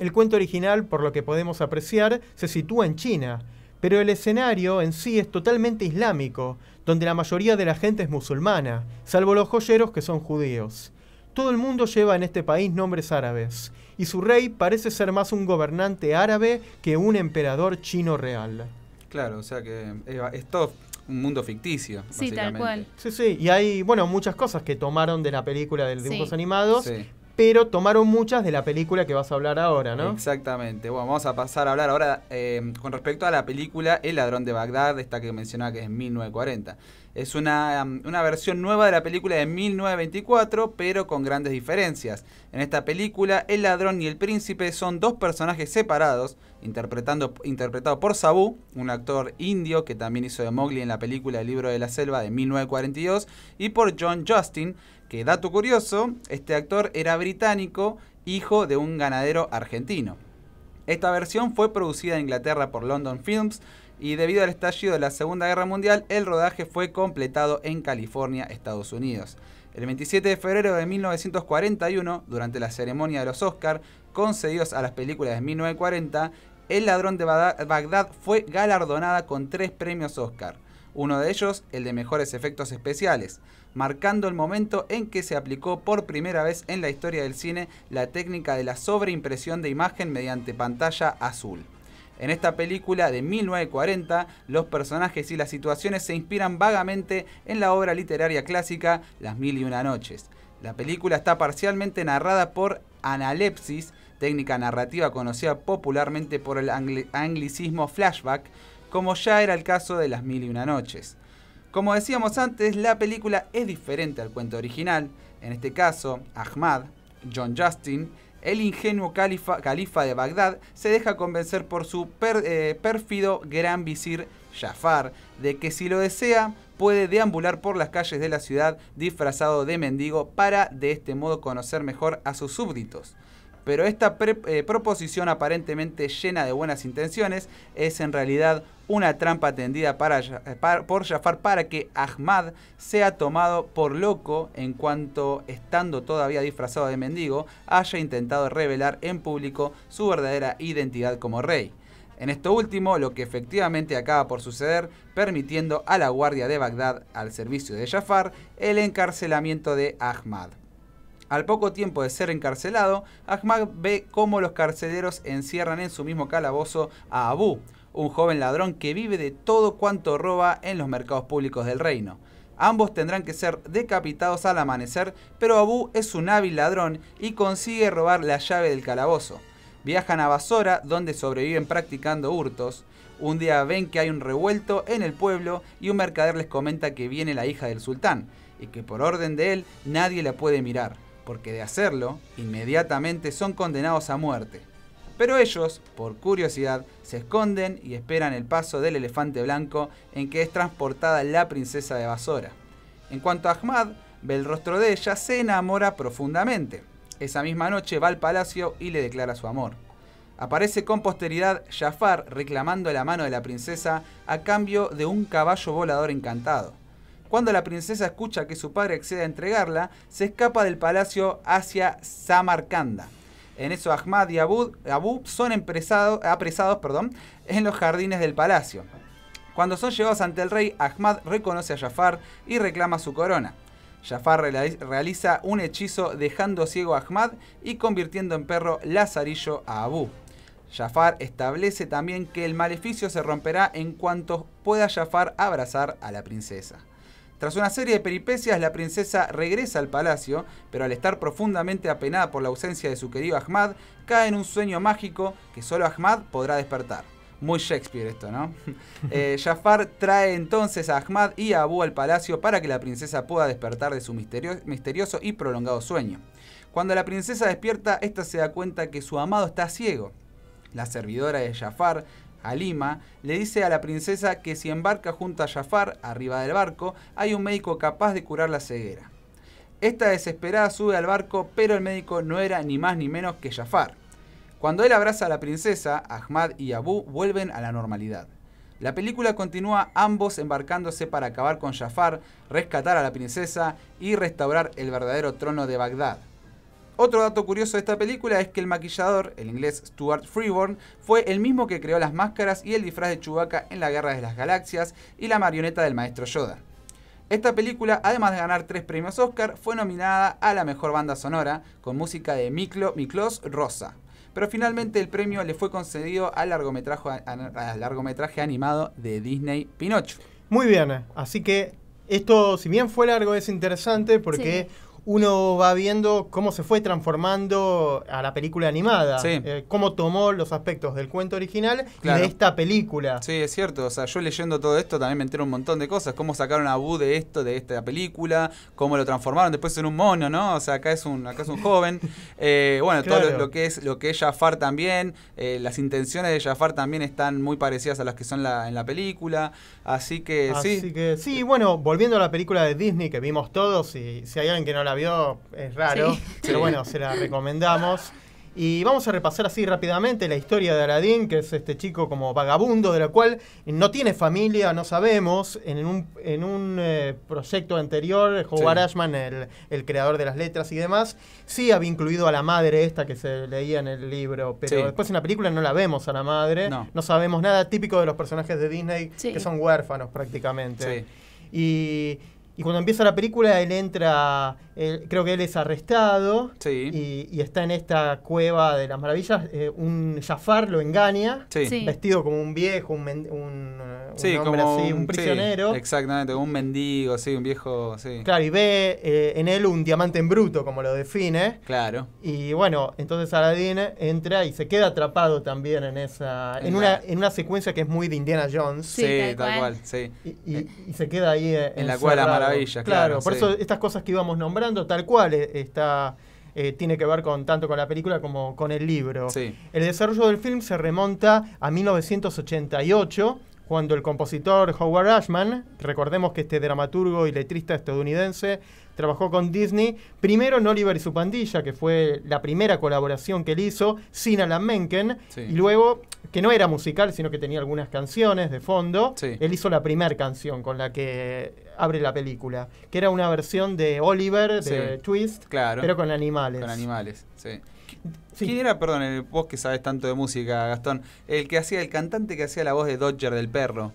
el cuento original, por lo que podemos apreciar, se sitúa en China, pero el escenario en sí es totalmente islámico, donde la mayoría de la gente es musulmana, salvo los joyeros que son judíos. Todo el mundo lleva en este país nombres árabes, y su rey parece ser más un gobernante árabe que un emperador chino real. Claro, o sea que es, es todo un mundo ficticio. Sí, tal cual. Sí, sí, y hay, bueno, muchas cosas que tomaron de la película de dibujos Sí. animados, Sí. Pero tomaron muchas de la película que vas a hablar ahora, ¿no? Exactamente. Bueno, vamos a pasar a hablar ahora eh, con respecto a la película El ladrón de Bagdad, esta que mencionaba que es 1940. Es una, um, una versión nueva de la película de 1924, pero con grandes diferencias. En esta película, el ladrón y el príncipe son dos personajes separados, interpretando, interpretado por Sabu, un actor indio que también hizo de Mowgli en la película El libro de la selva de 1942, y por John Justin, que dato curioso, este actor era británico, hijo de un ganadero argentino. Esta versión fue producida en Inglaterra por London Films y debido al estallido de la Segunda Guerra Mundial, el rodaje fue completado en California, Estados Unidos. El 27 de febrero de 1941, durante la ceremonia de los Oscar, concedidos a las películas de 1940, El ladrón de Bagdad fue galardonada con tres premios Oscar. Uno de ellos, el de mejores efectos especiales, marcando el momento en que se aplicó por primera vez en la historia del cine la técnica de la sobreimpresión de imagen mediante pantalla azul. En esta película de 1940, los personajes y las situaciones se inspiran vagamente en la obra literaria clásica Las Mil y Una Noches. La película está parcialmente narrada por analepsis, técnica narrativa conocida popularmente por el angli- anglicismo flashback, como ya era el caso de Las Mil y Una Noches. Como decíamos antes, la película es diferente al cuento original. En este caso, Ahmad, John Justin, el ingenuo califa, de Bagdad, se deja convencer por su eh, pérfido gran visir Jafar de que si lo desea puede deambular por las calles de la ciudad disfrazado de mendigo para de este modo conocer mejor a sus súbditos. Pero esta eh, proposición aparentemente llena de buenas intenciones es en realidad una trampa tendida eh, por Jafar para que Ahmad sea tomado por loco en cuanto, estando todavía disfrazado de mendigo, haya intentado revelar en público su verdadera identidad como rey. En esto último, lo que efectivamente acaba por suceder, permitiendo a la Guardia de Bagdad, al servicio de Jafar, el encarcelamiento de Ahmad. Al poco tiempo de ser encarcelado, Ahmad ve cómo los carceleros encierran en su mismo calabozo a Abu, un joven ladrón que vive de todo cuanto roba en los mercados públicos del reino. Ambos tendrán que ser decapitados al amanecer, pero Abu es un hábil ladrón y consigue robar la llave del calabozo. Viajan a Basora, donde sobreviven practicando hurtos. Un día ven que hay un revuelto en el pueblo y un mercader les comenta que viene la hija del sultán y que por orden de él nadie la puede mirar, porque de hacerlo, inmediatamente son condenados a muerte. Pero ellos, por curiosidad, se esconden y esperan el paso del elefante blanco en que es transportada la princesa de Basora. En cuanto a Ahmad, ve el rostro de ella, se enamora profundamente. Esa misma noche va al palacio y le declara su amor. Aparece con posteridad Jafar reclamando la mano de la princesa a cambio de un caballo volador encantado. Cuando la princesa escucha que su padre accede a entregarla, se escapa del palacio hacia Samarcanda. En eso Ahmad y Abu, son apresados perdón, en los jardines del palacio. Cuando son llevados ante el rey, Ahmad reconoce a Jafar y reclama su corona. Jafar reali- realiza un hechizo dejando ciego a Ahmad y convirtiendo en perro lazarillo a Abu. Jafar establece también que el maleficio se romperá en cuanto pueda Jafar abrazar a la princesa. Tras una serie de peripecias, la princesa regresa al palacio, pero al estar profundamente apenada por la ausencia de su querido Ahmad, cae en un sueño mágico que solo Ahmad podrá despertar. Muy Shakespeare esto, ¿no? Eh, Jafar trae entonces a Ahmad y a Abu al palacio para que la princesa pueda despertar de su misterio- misterioso y prolongado sueño. Cuando la princesa despierta, esta se da cuenta que su amado está ciego. La servidora de Jafar, Halima, le dice a la princesa que si embarca junto a Jafar, arriba del barco, hay un médico capaz de curar la ceguera. Esta desesperada sube al barco, pero el médico no era ni más ni menos que Jafar. Cuando él abraza a la princesa, Ahmad y Abu vuelven a la normalidad. La película continúa ambos embarcándose para acabar con Jafar, rescatar a la princesa y restaurar el verdadero trono de Bagdad. Otro dato curioso de esta película es que el maquillador, el inglés Stuart Freeborn, fue el mismo que creó las máscaras y el disfraz de Chewbacca en la Guerra de las Galaxias y la marioneta del maestro Yoda. Esta película, además de ganar tres premios Oscar, fue nominada a la mejor banda sonora con música de Miklo, Miklos Rosa. Pero finalmente el premio le fue concedido al largometraje, al largometraje animado de Disney Pinocho. Muy bien, así que esto, si bien fue largo, es interesante porque uno va viendo cómo se fue transformando a la película animada, Sí. eh, cómo tomó los aspectos del cuento original Claro. y de esta película. Sí, es cierto. O sea, yo leyendo todo esto también me entero un montón de cosas. Cómo sacaron a Abu de esto, de esta película, cómo lo transformaron después en un mono, ¿no? O sea, acá es un, acá es un joven. Eh, bueno, todo lo, lo que es lo que es Jafar también. eh, las intenciones de Jafar también están muy parecidas a las que son la, en la película. Así que Así sí. que sí, bueno, volviendo a la película de Disney que vimos todos, y si hay alguien que no la vio, es raro, Sí. pero bueno, se la recomendamos. Y vamos a repasar así rápidamente la historia de Aladdin, que es este chico como vagabundo, de la cual no tiene familia, no sabemos. En un, en un eh, proyecto anterior, Howard Sí. Ashman, el, el creador de las letras y demás, sí había incluido a la madre esta que se leía en el libro, pero Sí. después en la película no la vemos a la madre, No. sabemos nada típico de los personajes de Disney, Sí. que son huérfanos prácticamente. Sí. Y, y cuando empieza la película, él entra, él- creo que él es arrestado Sí. y, y está en esta cueva de las maravillas. eh, un Jafar lo engaña, Sí. Vestido como un viejo, un, men- un, un Sí, hombre como así, un prisionero. exactamente, como un mendigo, sí, un viejo, sí. Claro, y ve eh, en él un diamante en bruto, como lo define. Claro. Y bueno, entonces Aladdin entra y se queda atrapado también en esa. En, En una, en una secuencia que es muy de Indiana Jones. Sí, Sí, tal tal cual. cual, sí. Y, y- y se queda ahí eh, En la Cueva de las encerrado. Maravillas, claro, por sí. eso estas cosas que íbamos nombrando, tal cual, eh, está eh, tiene que ver con tanto con la película como con el libro. Sí. El desarrollo del film se remonta a 1988, cuando el compositor Howard Ashman, recordemos que este dramaturgo y letrista estadounidense, trabajó con Disney, primero en Oliver y su pandilla, que fue la primera colaboración que él hizo, sin Alan Menken, Sí. y luego, que no era musical, sino que tenía algunas canciones de fondo, Sí. él hizo la primera canción con la que abre la película, que era una versión de Oliver, de Sí. Twist, Claro. pero con animales. Con animales, sí. Sí. ¿Quién era, perdón, el, vos que sabes tanto de música, Gastón? El que hacía, el cantante que hacía la voz de Dodger del perro.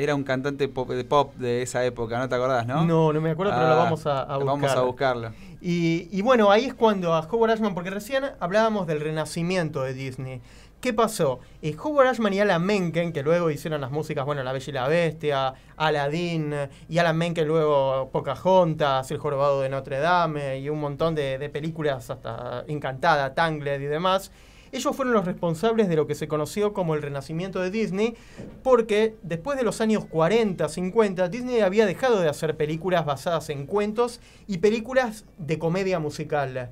Era un cantante pop, de pop de esa época, ¿no te acordás, no? No, no me acuerdo, pero lo Ah, vamos a, a buscar. Vamos a buscarlo. Y, y bueno, ahí es cuando a Howard Ashman, porque recién hablábamos del renacimiento de Disney. ¿Qué pasó? Eh, Howard Ashman y Alan Menken, que luego hicieron las músicas, bueno, La Bella y la Bestia, Aladdin, y Alan Menken luego Pocahontas, El Jorobado de Notre Dame, y un montón de, de películas hasta Encantada, Tangled y demás. Ellos fueron los responsables de lo que se conoció como el renacimiento de Disney, porque después de los años 40, 50, Disney había dejado de hacer películas basadas en cuentos y películas de comedia musical.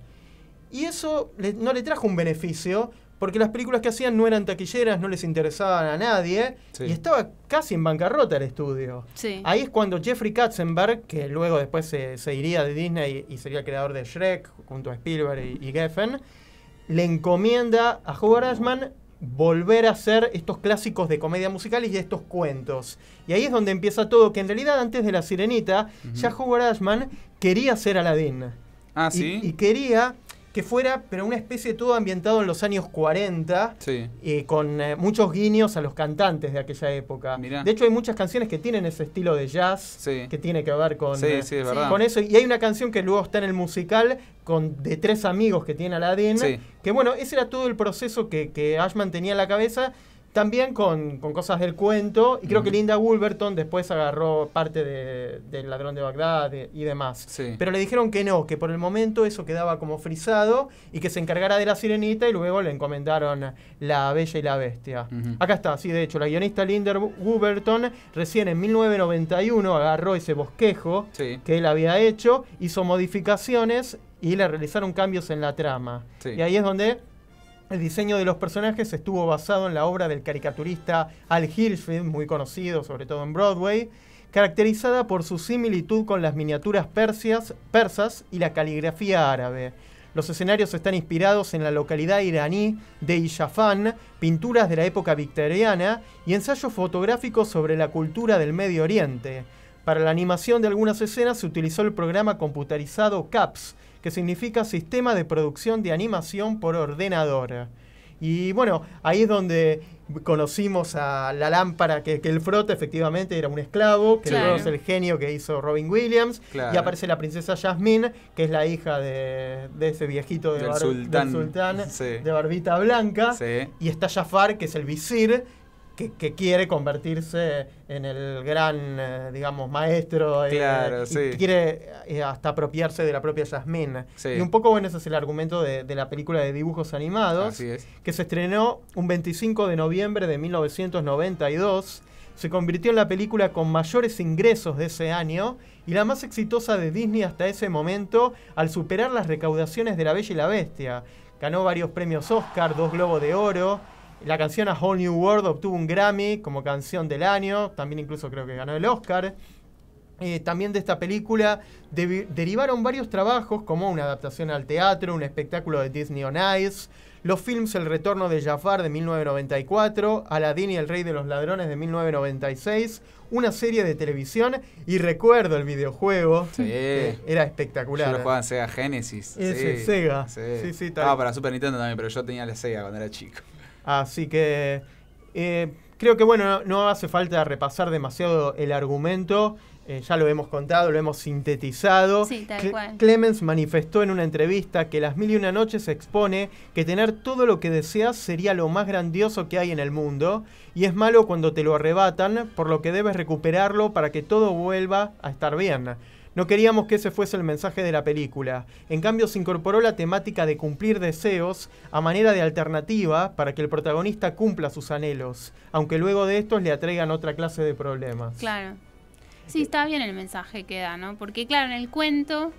Y eso le- no le trajo un beneficio, porque las películas que hacían no eran taquilleras, no les interesaban a nadie, Sí. y estaba casi en bancarrota el estudio. Sí. Ahí es cuando Jeffrey Katzenberg, que luego después se, se iría de Disney y sería el creador de Shrek, junto a Spielberg y, y Geffen, le encomienda a Howard Ashman volver a hacer estos clásicos de comedia musical y de estos cuentos. Y ahí es donde empieza todo, que en realidad antes de La Sirenita, ya Howard Ashman quería ser Aladdin. Ah, Y- sí. y quería que fuera, pero una especie de todo ambientado en los años 40, Sí. eh, con eh, muchos guiños a los cantantes de aquella época. Mirá. De hecho, hay muchas canciones que tienen ese estilo de jazz Sí. que tiene que ver con, Sí, eh, con eso. Y hay una canción que luego está en el musical con de tres amigos que tiene Aladdin. Que bueno, ese era todo el proceso que, que Ashman tenía en la cabeza. También con, con cosas del cuento. Y creo que. Linda Wolverton después agarró parte de- del ladrón de Bagdad y, y demás. Sí. Pero le dijeron que no, que por el momento eso quedaba como frisado y que se encargara de la sirenita y luego le encomendaron La Bella y la Bestia. Acá está, sí, de hecho, la guionista Linda Wolverton recién en 1991 agarró ese bosquejo Sí. que él había hecho, hizo modificaciones y le realizaron cambios en la trama. Sí. Y ahí es donde el diseño de los personajes estuvo basado en la obra del caricaturista Al Hirschfeld, muy conocido sobre todo en Broadway, caracterizada por su similitud con las miniaturas persias, persas y la caligrafía árabe. Los escenarios están inspirados en la localidad iraní de Ishafan, pinturas de la época victoriana y ensayos fotográficos sobre la cultura del Medio Oriente. Para la animación de algunas escenas se utilizó el programa computarizado CAPS, que significa Sistema de Producción de Animación por Ordenador. Y bueno, ahí es donde conocimos a la lámpara que, que el frota efectivamente era un esclavo, que Claro. luego es el genio que hizo Robin Williams, Claro. y aparece la princesa Jasmine, que es la hija de, de ese viejito de Del bar- sultán. del sultán Sí. de barbita blanca, Sí. y está Jafar, que es el visir, que, que quiere convertirse en el gran, eh, digamos, maestro. eh, Claro, y sí. quiere eh, hasta apropiarse de la propia Jasmine. Sí. Y un poco, bueno, ese es el argumento de, de la película de dibujos animados, Así es. que se estrenó un 25 de noviembre de 1992. Se convirtió en la película con mayores ingresos de ese año y la más exitosa de Disney hasta ese momento al superar las recaudaciones de La Bella y la Bestia. Ganó varios premios Oscar, dos Globos de Oro. La canción A Whole New World obtuvo un Grammy como canción del año. También incluso creo que ganó el Oscar. eh, también de esta película derivaron varios trabajos como una adaptación al teatro, un espectáculo de Disney on Ice, los films El retorno de Jafar de 1994, Aladdin y el rey de los ladrones de 1996, una serie de televisión y recuerdo el videojuego, Sí. que era espectacular. Yo lo jugaba en Sega Genesis. Ese, sí. Sega. Sí, Sí, sí, tal. Para Super Nintendo también, pero yo tenía la Sega cuando era chico. Así que eh, creo que bueno, no, hace falta repasar demasiado el argumento. eh, ya lo hemos contado, lo hemos sintetizado. Sí, tal Cle- cual. Clemens manifestó en una entrevista que Las Mil y Una Noches expone que tener todo lo que deseas sería lo más grandioso que hay en el mundo y es malo cuando te lo arrebatan, por lo que debes recuperarlo para que todo vuelva a estar bien. No queríamos que ese fuese el mensaje de la película. En cambio, se incorporó la temática de cumplir deseos a manera de alternativa para que el protagonista cumpla sus anhelos, aunque luego de estos le atraigan otra clase de problemas. Claro. Sí, está bien el mensaje que da, ¿no? Porque claro, en el cuento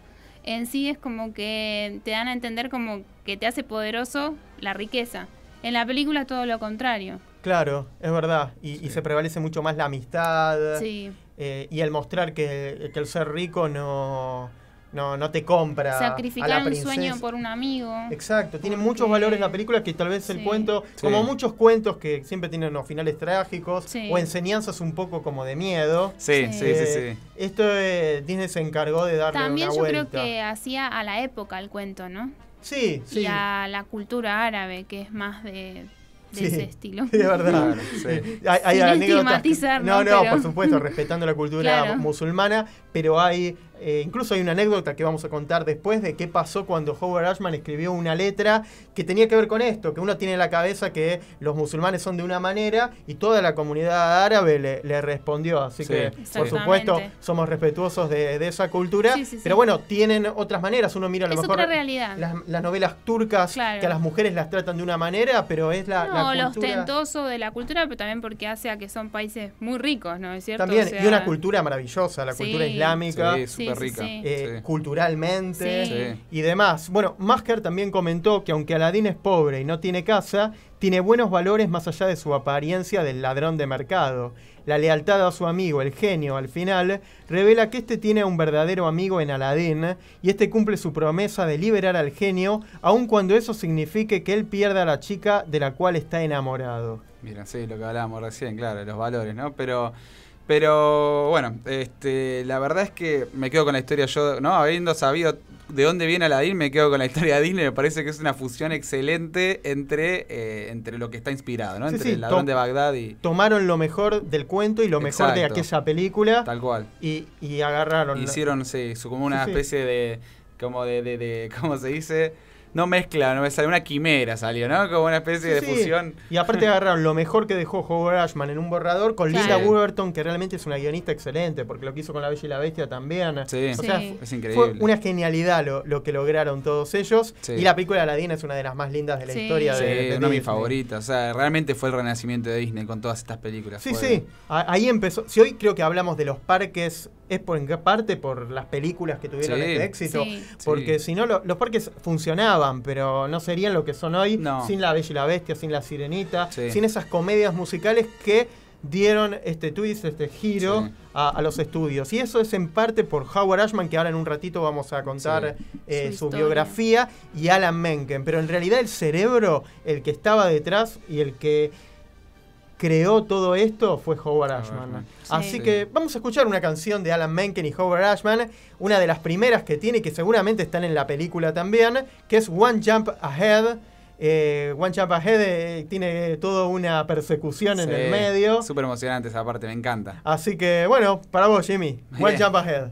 en sí es como que te dan a entender como que te hace poderoso la riqueza. En la película es todo lo contrario. Claro, es verdad. Y, y se prevalece mucho más la amistad Sí. Eh, y el mostrar que, que el ser rico no, no, no te compra. a la Sacrificar un princesa. sueño por un amigo. Exacto, tiene Porque- muchos valores la película que tal vez el cuento, Sí. como muchos cuentos que siempre tienen unos finales trágicos Sí. o enseñanzas un poco como de miedo. Sí, sí, sí, Eh, sí. Esto eh, Disney se encargó de darle También una yo vuelta. creo que hacía a la época el cuento, ¿no? Sí, sí. Y a la cultura árabe, que es más de, de Sí. ese estilo. De verdad. Claro, sí. Hay, hay Sin anécdotas que- no, ¿no? no, Pero- por supuesto, respetando la cultura Claro. musulmana, pero hay, eh, incluso hay una anécdota que vamos a contar después de qué pasó cuando Howard Ashman escribió una letra que tenía que ver con esto, que uno tiene en la cabeza que los musulmanes son de una manera y toda la comunidad árabe le, le respondió, así Sí, que por supuesto somos respetuosos de, de esa cultura, Sí, sí, sí. pero bueno, tienen otras maneras, uno mira a lo Es mejor otra realidad. las, las novelas turcas Claro. que a las mujeres las tratan de una manera, pero es la, no, la lo ostentoso de la cultura, pero también porque hace a que son países muy ricos, ¿no es cierto? También, O sea, y una cultura maravillosa, la Sí. cultura islámica, Sí, Sí, súper sí, rica. sí. eh, Sí. culturalmente Sí. y demás. Bueno, Masker también comentó que aunque Aladdin es pobre y no tiene casa, tiene buenos valores más allá de su apariencia del ladrón de mercado. La lealtad a su amigo, el genio, al final, revela que este tiene a un verdadero amigo en Aladdin y este cumple su promesa de liberar al genio, aun cuando eso signifique que él pierda a la chica de la cual está enamorado. Mira, sí, lo que hablábamos recién, claro, los valores, ¿no? Pero, pero bueno, este, la verdad es que me quedo con la historia yo, ¿no? Habiendo sabido de dónde viene Aladdin, me quedo con la historia de Disney. Me parece que es una fusión excelente entre, eh, entre lo que está inspirado, ¿no? Sí, entre sí, el ladrón de Bagdad y Tomaron lo mejor del cuento y lo mejor de aquella película tal cual. y, y agarraron. Hicieron, sí, su- como una Sí, sí. especie de, como de, de, de- ¿cómo se dice? No mezcla, no me sale, una quimera salió, ¿no? Como una especie de Sí, fusión. Y aparte agarraron lo mejor que dejó Howard Ashman en un borrador con Claro. Linda Woolverton, que realmente es una guionista excelente, porque lo que hizo con La Bella y la Bestia también. Sí. O sea, Sí. Es fue increíble. una genialidad lo, lo que lograron todos ellos. Sí. Y la película Aladdin es una de las más lindas de la Sí. historia Sí, de, de una de mis favoritas. O sea, realmente fue el renacimiento de Disney con todas estas películas. Sí, Fue- sí. A- Ahí empezó. Si hoy creo que hablamos de los parques, es por en parte por las películas que tuvieron Sí. este éxito. Sí. Porque Sí. si no, lo- los parques funcionaban, pero no serían lo que son hoy No. sin La Bella y la Bestia, sin La Sirenita, Sí. sin esas comedias musicales que dieron este twist, este giro Sí. a, a los estudios. Y eso es en parte por Howard Ashman, que ahora en un ratito vamos a contar Sí. eh, Su su, biografía, y Alan Menken. Pero en realidad el cerebro, el que estaba detrás y el que creó todo esto fue Howard Ashman. Así Sí. que vamos a escuchar una canción de Alan Menken y Howard Ashman, una de las primeras que tiene y que seguramente están en la película también, que es One Jump Ahead. Eh, One Jump Ahead eh, tiene toda una persecución en el medio. Súper emocionante esa parte, me encanta. Así que bueno, para vos Jimmy, One. Jump Ahead.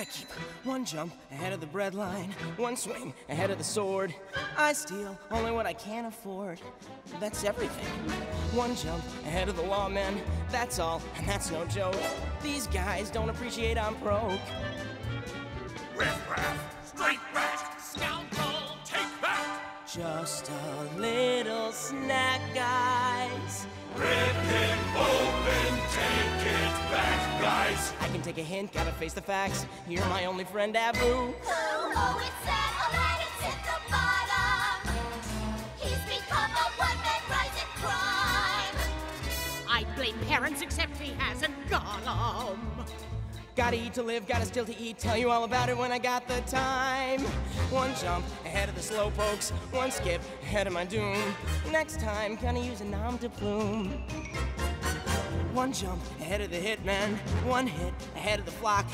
Gotta keep one jump ahead of the bread line, one swing ahead of the sword. I steal only what I can afford. That's everything. One jump ahead of the lawmen, that's all, and that's no joke. These guys don't appreciate I'm broke. Just a little snack, guys. Rip him open, take it back, guys. I can take a hint, gotta face the facts. You're my only friend, Abu. Who? Oh, it's man is at the bottom. He's become a one-man rising crime. I blame parents, except he has a golem. Gotta eat to live, gotta still to eat. Tell you all about it when I got the time. One jump ahead of the slow pokes, one skip ahead of my doom. Next time, gonna use a nom de plume. One jump ahead of the hitman, one hit ahead of the flock.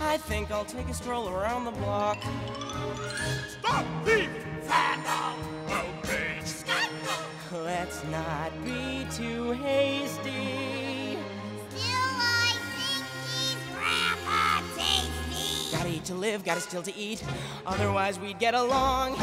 I think I'll take a stroll around the block. Stop thief! Vandal! Outrage! Let's not be too hasty. Tasty. Gotta live, gotta still to eat. Otherwise, we'd get along.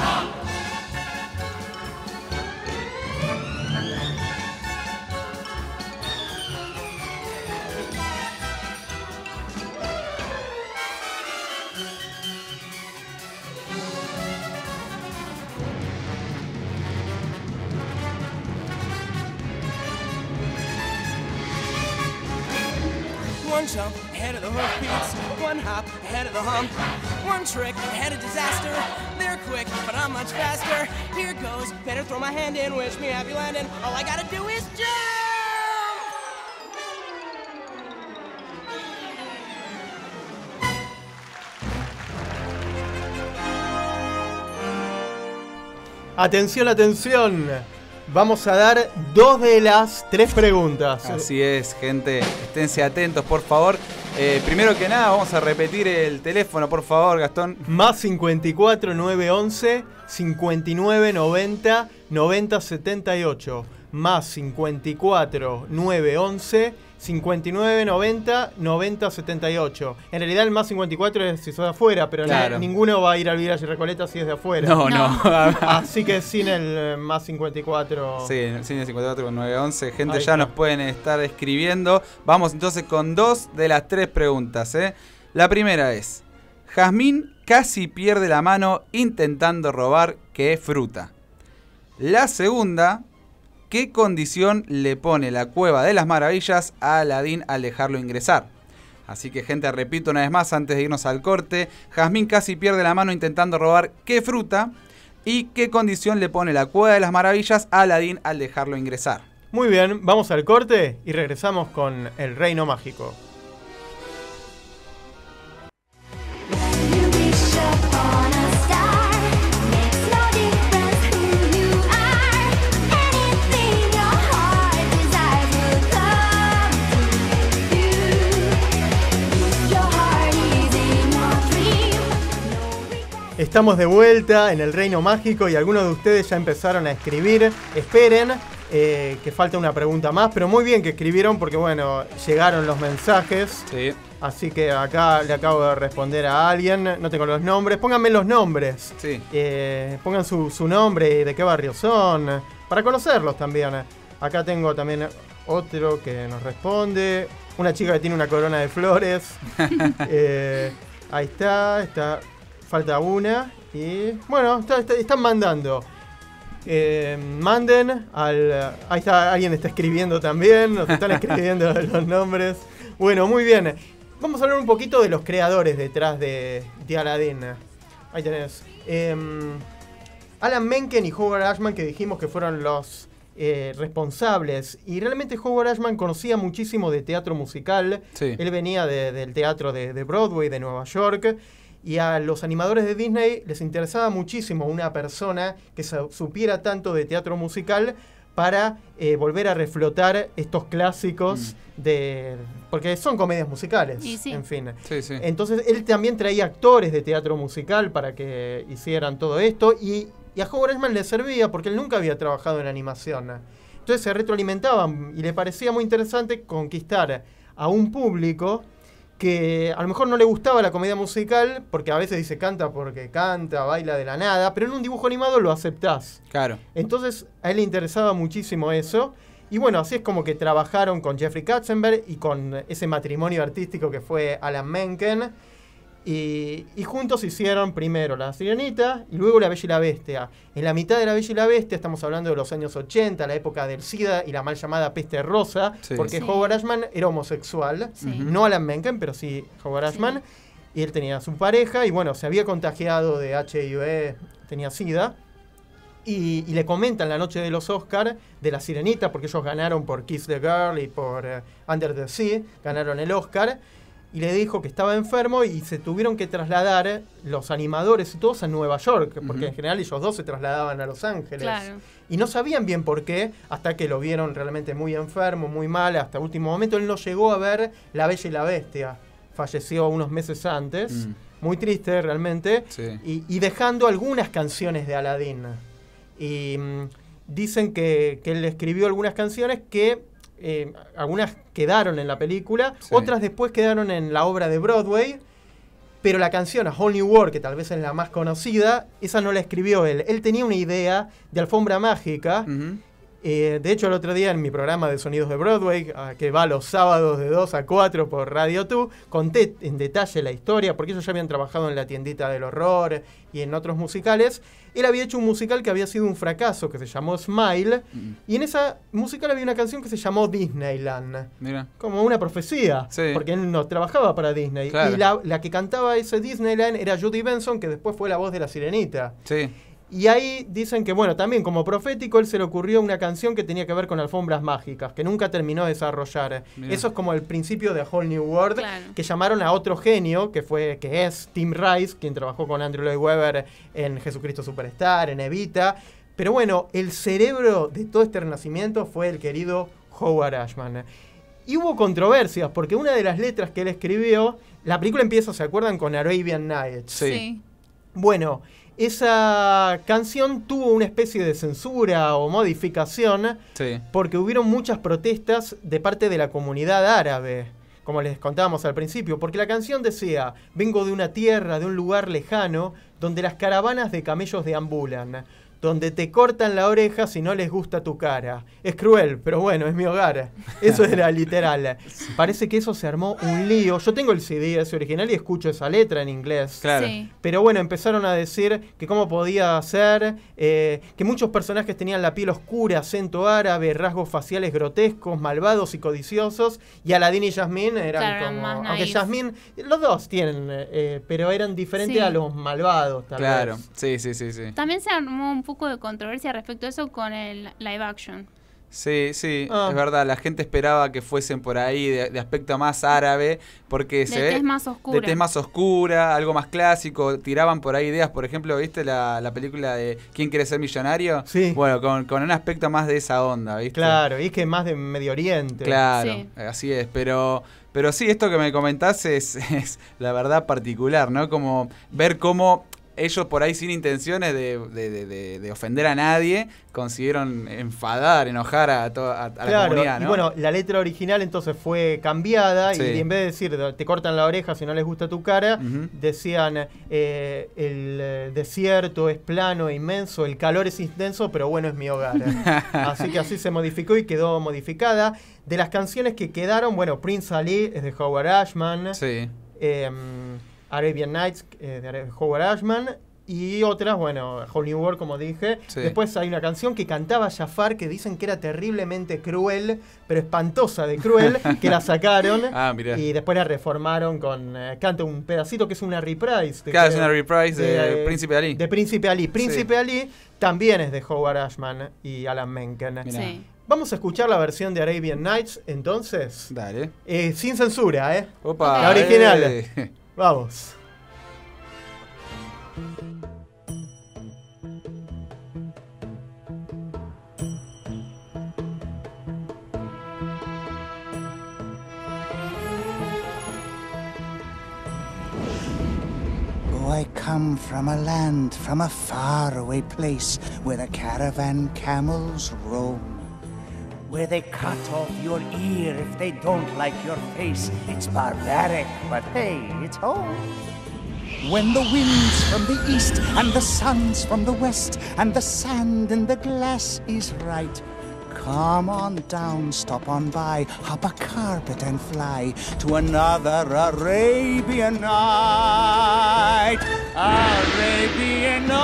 One jump ahead of the hoofbeats, one hop ahead of the hump, one trick ahead of disaster. They're quick, but I'm much faster. Here goes, better throw my hand in, wish me happy landing. All I gotta do is jump! Atención, atención. Vamos a dar dos de las tres preguntas. Así es, gente. Esténse atentos, por favor. Eh, primero que nada, vamos a repetir el teléfono, por favor, Gastón. Más 54 911 59 90 90 78. Más 54 911 59 90 90 78. En realidad el más 54 es si sos de afuera, pero Claro. ninguno va a ir al Village Recoleta si es de afuera. No, no. Así que sin el eh, más 54. Sí, en el cine 54 con 911. Gente, ya nos pueden estar escribiendo. Vamos entonces con dos de las tres preguntas. ¿eh? La primera es: Jazmín casi pierde la mano intentando robar qué fruta. La segunda: ¿Qué condición le pone la cueva de las maravillas a Aladín al dejarlo ingresar? Así que, gente, repito una vez más antes de irnos al corte: Jazmín casi pierde la mano intentando robar qué fruta. ¿Y qué condición le pone la cueva de las maravillas a Aladín al dejarlo ingresar? Muy bien, vamos al corte y regresamos con el reino mágico. Estamos de vuelta en el reino mágico y algunos de ustedes ya empezaron a escribir. Esperen, eh, que falta una pregunta más, pero muy bien que escribieron porque bueno, llegaron los mensajes. Sí. Así que acá le acabo de responder a alguien, no tengo los nombres, pónganme los nombres. Sí. Eh, pongan su, su nombre y de qué barrio son, para conocerlos también. Acá tengo también otro que nos responde, una chica que tiene una corona de flores. Eh, ahí está, está, falta una. Y bueno, está- está- están mandando. Eh, manden al. Ahí está, alguien está escribiendo también, nos están escribiendo los nombres. Bueno, muy bien. Vamos a hablar un poquito de los creadores detrás de, de Aladdin. Ahí tenés. Em, Alan Menken y Howard Ashman, que dijimos que fueron los eh, responsables. Y realmente Howard Ashman conocía muchísimo de teatro musical. Sí. Él venía de- del teatro de, de Broadway, de Nueva York. Y a los animadores de Disney les interesaba muchísimo una persona que supiera tanto de teatro musical para eh, volver a reflotar estos clásicos de... Porque son comedias musicales, Y sí. en fin. Sí, sí. Entonces él también traía actores de teatro musical para que hicieran todo esto y, y a Howard Ashman le servía porque él nunca había trabajado en animación. Entonces se retroalimentaban y le parecía muy interesante conquistar a un público que a lo mejor no le gustaba la comedia musical porque a veces dice canta porque canta, baila de la nada, pero en un dibujo animado lo aceptás. Claro. Entonces a él le interesaba muchísimo eso. Y bueno, así es como que trabajaron con Jeffrey Katzenberg y con ese matrimonio artístico que fue Alan Menken. Y, y juntos hicieron primero La Sirenita y luego La Bella y la Bestia. En la mitad de La Bella y la Bestia, estamos hablando de los años 80, la época del SIDA y la mal llamada peste rosa, Sí. porque Sí. Howard Ashman era homosexual, Sí. no Alan Menken, pero sí Howard Sí. Ashman. Y él tenía su pareja y bueno, se había contagiado de HIV, tenía SIDA. Y, y le comentan la noche de los Oscar de la Sirenita, porque ellos ganaron por Kiss the Girl y por eh, Under the Sea, ganaron el Oscar. Y le dijo que estaba enfermo y se tuvieron que trasladar los animadores y todos a Nueva York, porque en general ellos dos se trasladaban a Los Ángeles. Claro. Y no sabían bien por qué, hasta que lo vieron realmente muy enfermo, muy mal, hasta último momento. Él no llegó a ver La Bella y la Bestia. Falleció unos meses antes. Mm. Muy triste realmente. Sí. Y, y dejando algunas canciones de Aladdin. Y mm, dicen que, que él escribió algunas canciones que eh, algunas quedaron en la película, Sí. otras después quedaron en la obra de Broadway. Pero la canción A Whole New World, que tal vez es la más conocida, esa no la escribió él. Él tenía una idea de alfombra mágica. Eh, de hecho, el otro día en mi programa de Sonidos de Broadway, ah, que va los sábados de 2 a 4 por Radio 2, conté en detalle la historia, porque ellos ya habían trabajado en La Tiendita del Horror y en otros musicales. Él había hecho un musical que había sido un fracaso, que se llamó Smile, Mm. y en esa musical había una canción que se llamó Disneyland. Mira. Como una profecía, Sí. porque él no trabajaba para Disney. Claro. Y la, la que cantaba ese Disneyland era Judy Benson, que después fue la voz de la sirenita. Sí. Y ahí dicen que, bueno, también como profético, él se le ocurrió una canción que tenía que ver con alfombras mágicas, que nunca terminó de desarrollar. Mirá. Eso es como el principio de Whole New World, Claro. que llamaron a otro genio, que fue que es Tim Rice, quien trabajó con Andrew Lloyd Webber en Jesucristo Superstar, en Evita. Pero bueno, el cerebro de todo este renacimiento fue el querido Howard Ashman. Y hubo controversias, porque una de las letras que él escribió, la película empieza, ¿se acuerdan? Con Arabian Nights. Sí. Bueno, esa canción tuvo una especie de censura o modificación Sí. porque hubieron muchas protestas de parte de la comunidad árabe, como les contábamos al principio, porque la canción decía, vengo de una tierra, de un lugar lejano, donde las caravanas de camellos deambulan, donde te cortan la oreja si no les gusta tu cara. Es cruel, pero bueno, es mi hogar. Eso era literal. Parece que eso se armó un lío. Yo tengo el CD ese original y escucho esa letra en inglés. Claro. Sí. Pero bueno, empezaron a decir que cómo podía ser, eh, que muchos personajes tenían la piel oscura, acento árabe, rasgos faciales grotescos, malvados y codiciosos, y Aladdin y Jasmine eran Claro, como... más Aunque. Jasmine, los dos tienen, eh, eh, pero eran diferentes Sí. a los malvados, tal Claro. vez. Sí, sí, sí, sí. También se armó un poco de controversia respecto a eso con el live action. Sí, sí, Ah. es verdad. La gente esperaba que fuesen por ahí de, de aspecto más árabe, porque se De ve tez más oscura. de tez más oscura, algo más clásico. Tiraban por ahí ideas, por ejemplo, ¿viste la, la película de ¿Quién quiere ser millonario? Sí. Bueno, con, con un aspecto más de esa onda, ¿viste? Claro, y es que más de Medio Oriente. Claro, Sí. así es, pero pero sí, esto que me comentás es, es la verdad particular, ¿no? Como ver cómo ellos por ahí sin intenciones de, de- de- de- de ofender a nadie consiguieron enfadar, enojar a, toda a, la comunidad, bueno, la letra original entonces fue cambiada Sí. y en vez de decir te cortan la oreja si no les gusta tu cara, decían eh, el eh, desierto es plano e inmenso, el calor es intenso, pero bueno es mi hogar. así que así se modificó y quedó modificada. De las canciones que quedaron, bueno, Prince Ali es de Howard Ashman, Sí, eh, Arabian Nights eh, de Howard Ashman. Y otras, bueno, Holy War, como dije. Sí. Después hay una canción que cantaba Jafar que dicen que era terriblemente cruel, pero espantosa de cruel, que la sacaron. Ah, mirá. Y después la reformaron con. eh, canta un pedacito que es una reprise. de- Claro, es una reprise de eh, Príncipe Ali. De Príncipe Ali. Príncipe Ali también es de Howard Ashman y Alan Menken. Sí. Vamos a escuchar la versión de Arabian Nights entonces. Dale. Eh, sin censura, ¿eh? Opa, La original. eh. Vamos. Oh, I come from a land, from a faraway place where the caravan camels roam. Where they cut off your ear if they don't like your face. It's barbaric, but hey, it's home. When the wind's from the east and the sun's from the west and the sand in the glass is right, Come on down, stop on by, hop a carpet and fly to another Arabian night. Arabian nights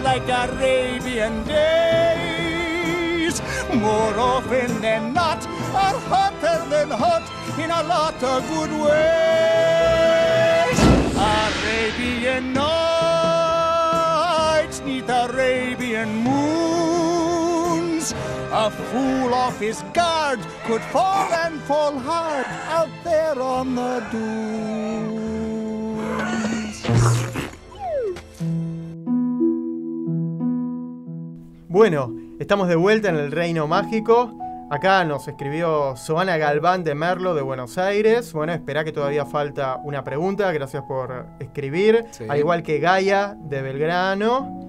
like Arabian days. More often than not, are hotter than hot in a lot of good ways. Arabian nights neath Arabian moons. A fool off his guard could fall and fall hard out there on the dunes. Bueno, estamos de vuelta en el Reino Mágico. Acá nos escribió Soana Galván de Merlo de Buenos Aires. Bueno, espera que todavía falta una pregunta. Gracias por escribir. Sí. Al igual que Gaia de Belgrano.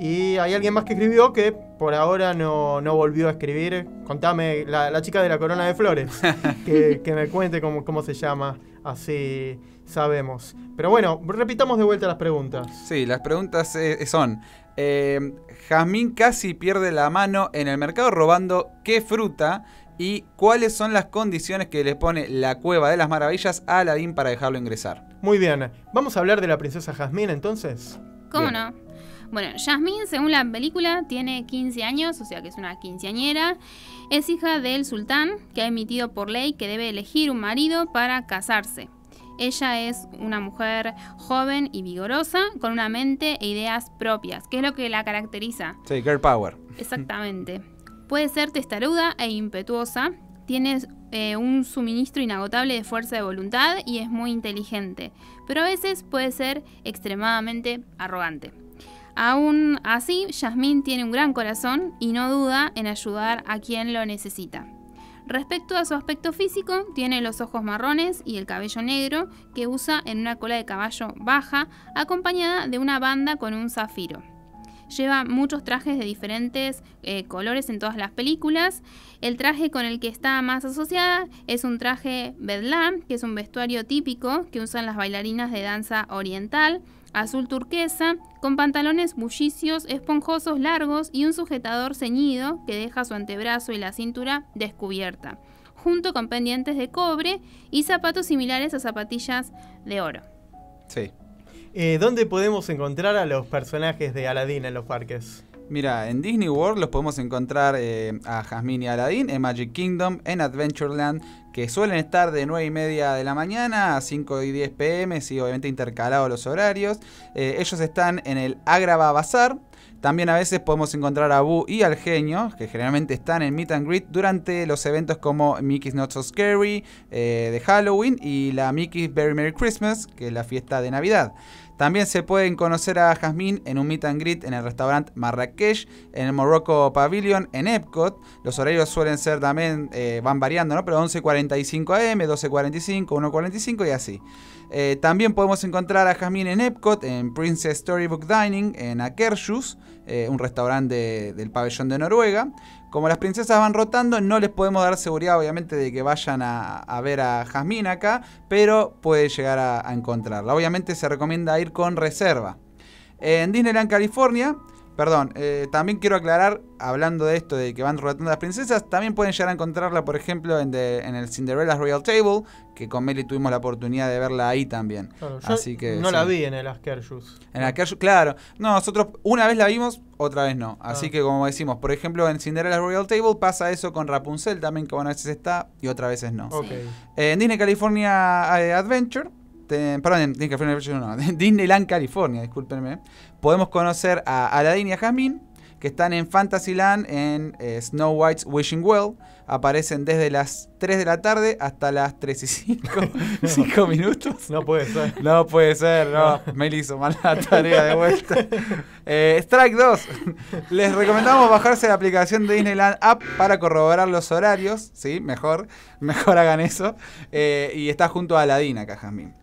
Y hay alguien más que escribió que por ahora no, no volvió a escribir. Contame, la, la chica de la corona de flores. que, que me cuente cómo, cómo se llama. Así sabemos. Pero bueno, repitamos de vuelta las preguntas. Sí, las preguntas eh, son: eh, Jazmín casi pierde la mano en el mercado robando qué fruta y cuáles son las condiciones que le pone la Cueva de las Maravillas a Aladín para dejarlo ingresar. Muy bien. ¿Vamos a hablar de la princesa Jazmín entonces? ¿Cómo Bien. no? Bueno, Jasmine, según la película, tiene 15 años, o sea que es una quinceañera. Es hija del sultán, que ha emitido por ley que debe elegir un marido para casarse. Ella es una mujer joven y vigorosa, con una mente e ideas propias, que es lo que la caracteriza. Sí, Girl Power. Exactamente. Puede ser testaruda e impetuosa, tiene eh, un suministro inagotable de fuerza de voluntad y es muy inteligente, pero a veces puede ser extremadamente arrogante. Aún así, Yasmín tiene un gran corazón y no duda en ayudar a quien lo necesita. Respecto a su aspecto físico, tiene los ojos marrones y el cabello negro que usa en una cola de caballo baja, acompañada de una banda con un zafiro. Lleva muchos trajes de diferentes eh, colores en todas las películas. El traje con el que está más asociada es un traje bedlam, que es un vestuario típico que usan las bailarinas de danza oriental, azul turquesa, con pantalones bullicios, esponjosos largos y un sujetador ceñido que deja su antebrazo y la cintura descubierta, junto con pendientes de cobre y zapatos similares a zapatillas de oro. Sí. Eh, ¿Dónde podemos encontrar a los personajes de Aladdin en los parques? Mira, en Disney World los podemos encontrar eh, a Jasmine y Aladdin, en Magic Kingdom, en Adventureland, que suelen estar de 9 y media de la mañana a 5 y 10 pm, sí, obviamente intercalados los horarios. Eh, ellos están en el Agrava Bazar. También a veces podemos encontrar a Boo y al genio, que generalmente están en Meet and Greet durante los eventos como Mickey's Not So Scary eh, de Halloween y la Mickey's Very Merry Christmas, que es la fiesta de Navidad. También se pueden conocer a Jasmine en un meet and greet en el restaurante Marrakech, en el Morocco Pavilion, en Epcot. Los horarios suelen ser también, eh, van variando, ¿no? Pero 11.45 am, 12.45, 1.45 y así. Eh, también podemos encontrar a Jasmine en Epcot, en Princess Storybook Dining, en Akershus, eh, un restaurante de- del pabellón de Noruega. Como las princesas van rotando, no les podemos dar seguridad, obviamente, de que vayan a, ver a Jasmine acá, pero puede llegar a, a encontrarla. Obviamente se recomienda ir con reserva. En Disneyland California, perdón, eh, también quiero aclarar, hablando de esto de que van rotando las princesas, también pueden llegar a encontrarla, por ejemplo, en, el Cinderella's Royal Table, que con Meli tuvimos la oportunidad de verla ahí también. Claro, yo Así que no sí. la vi en el Askerjus. En la Kershaw- claro. No, nosotros una vez la vimos, otra vez no. Así Ah. que como decimos, por ejemplo, en Cinderella Royal Table pasa eso con Rapunzel también, que una veces está y otras veces no. Ok. En Disney California eh, Adventure, te- perdón, en California no, en Disneyland California, discúlpenme, podemos conocer a Aladdin y a Jasmine, que están en Fantasyland en eh, Snow White's Wishing Well. Aparecen desde las 3 de la tarde hasta las 3 y 5, 5 minutos. No puede ser. No puede ser, no. Meli hizo mal la tarea de vuelta. Eh, Strike 2. Les recomendamos bajarse la aplicación de Disneyland App para corroborar los horarios. Sí, mejor. Mejor hagan eso. Eh, y está junto a Aladdin acá, Jasmine.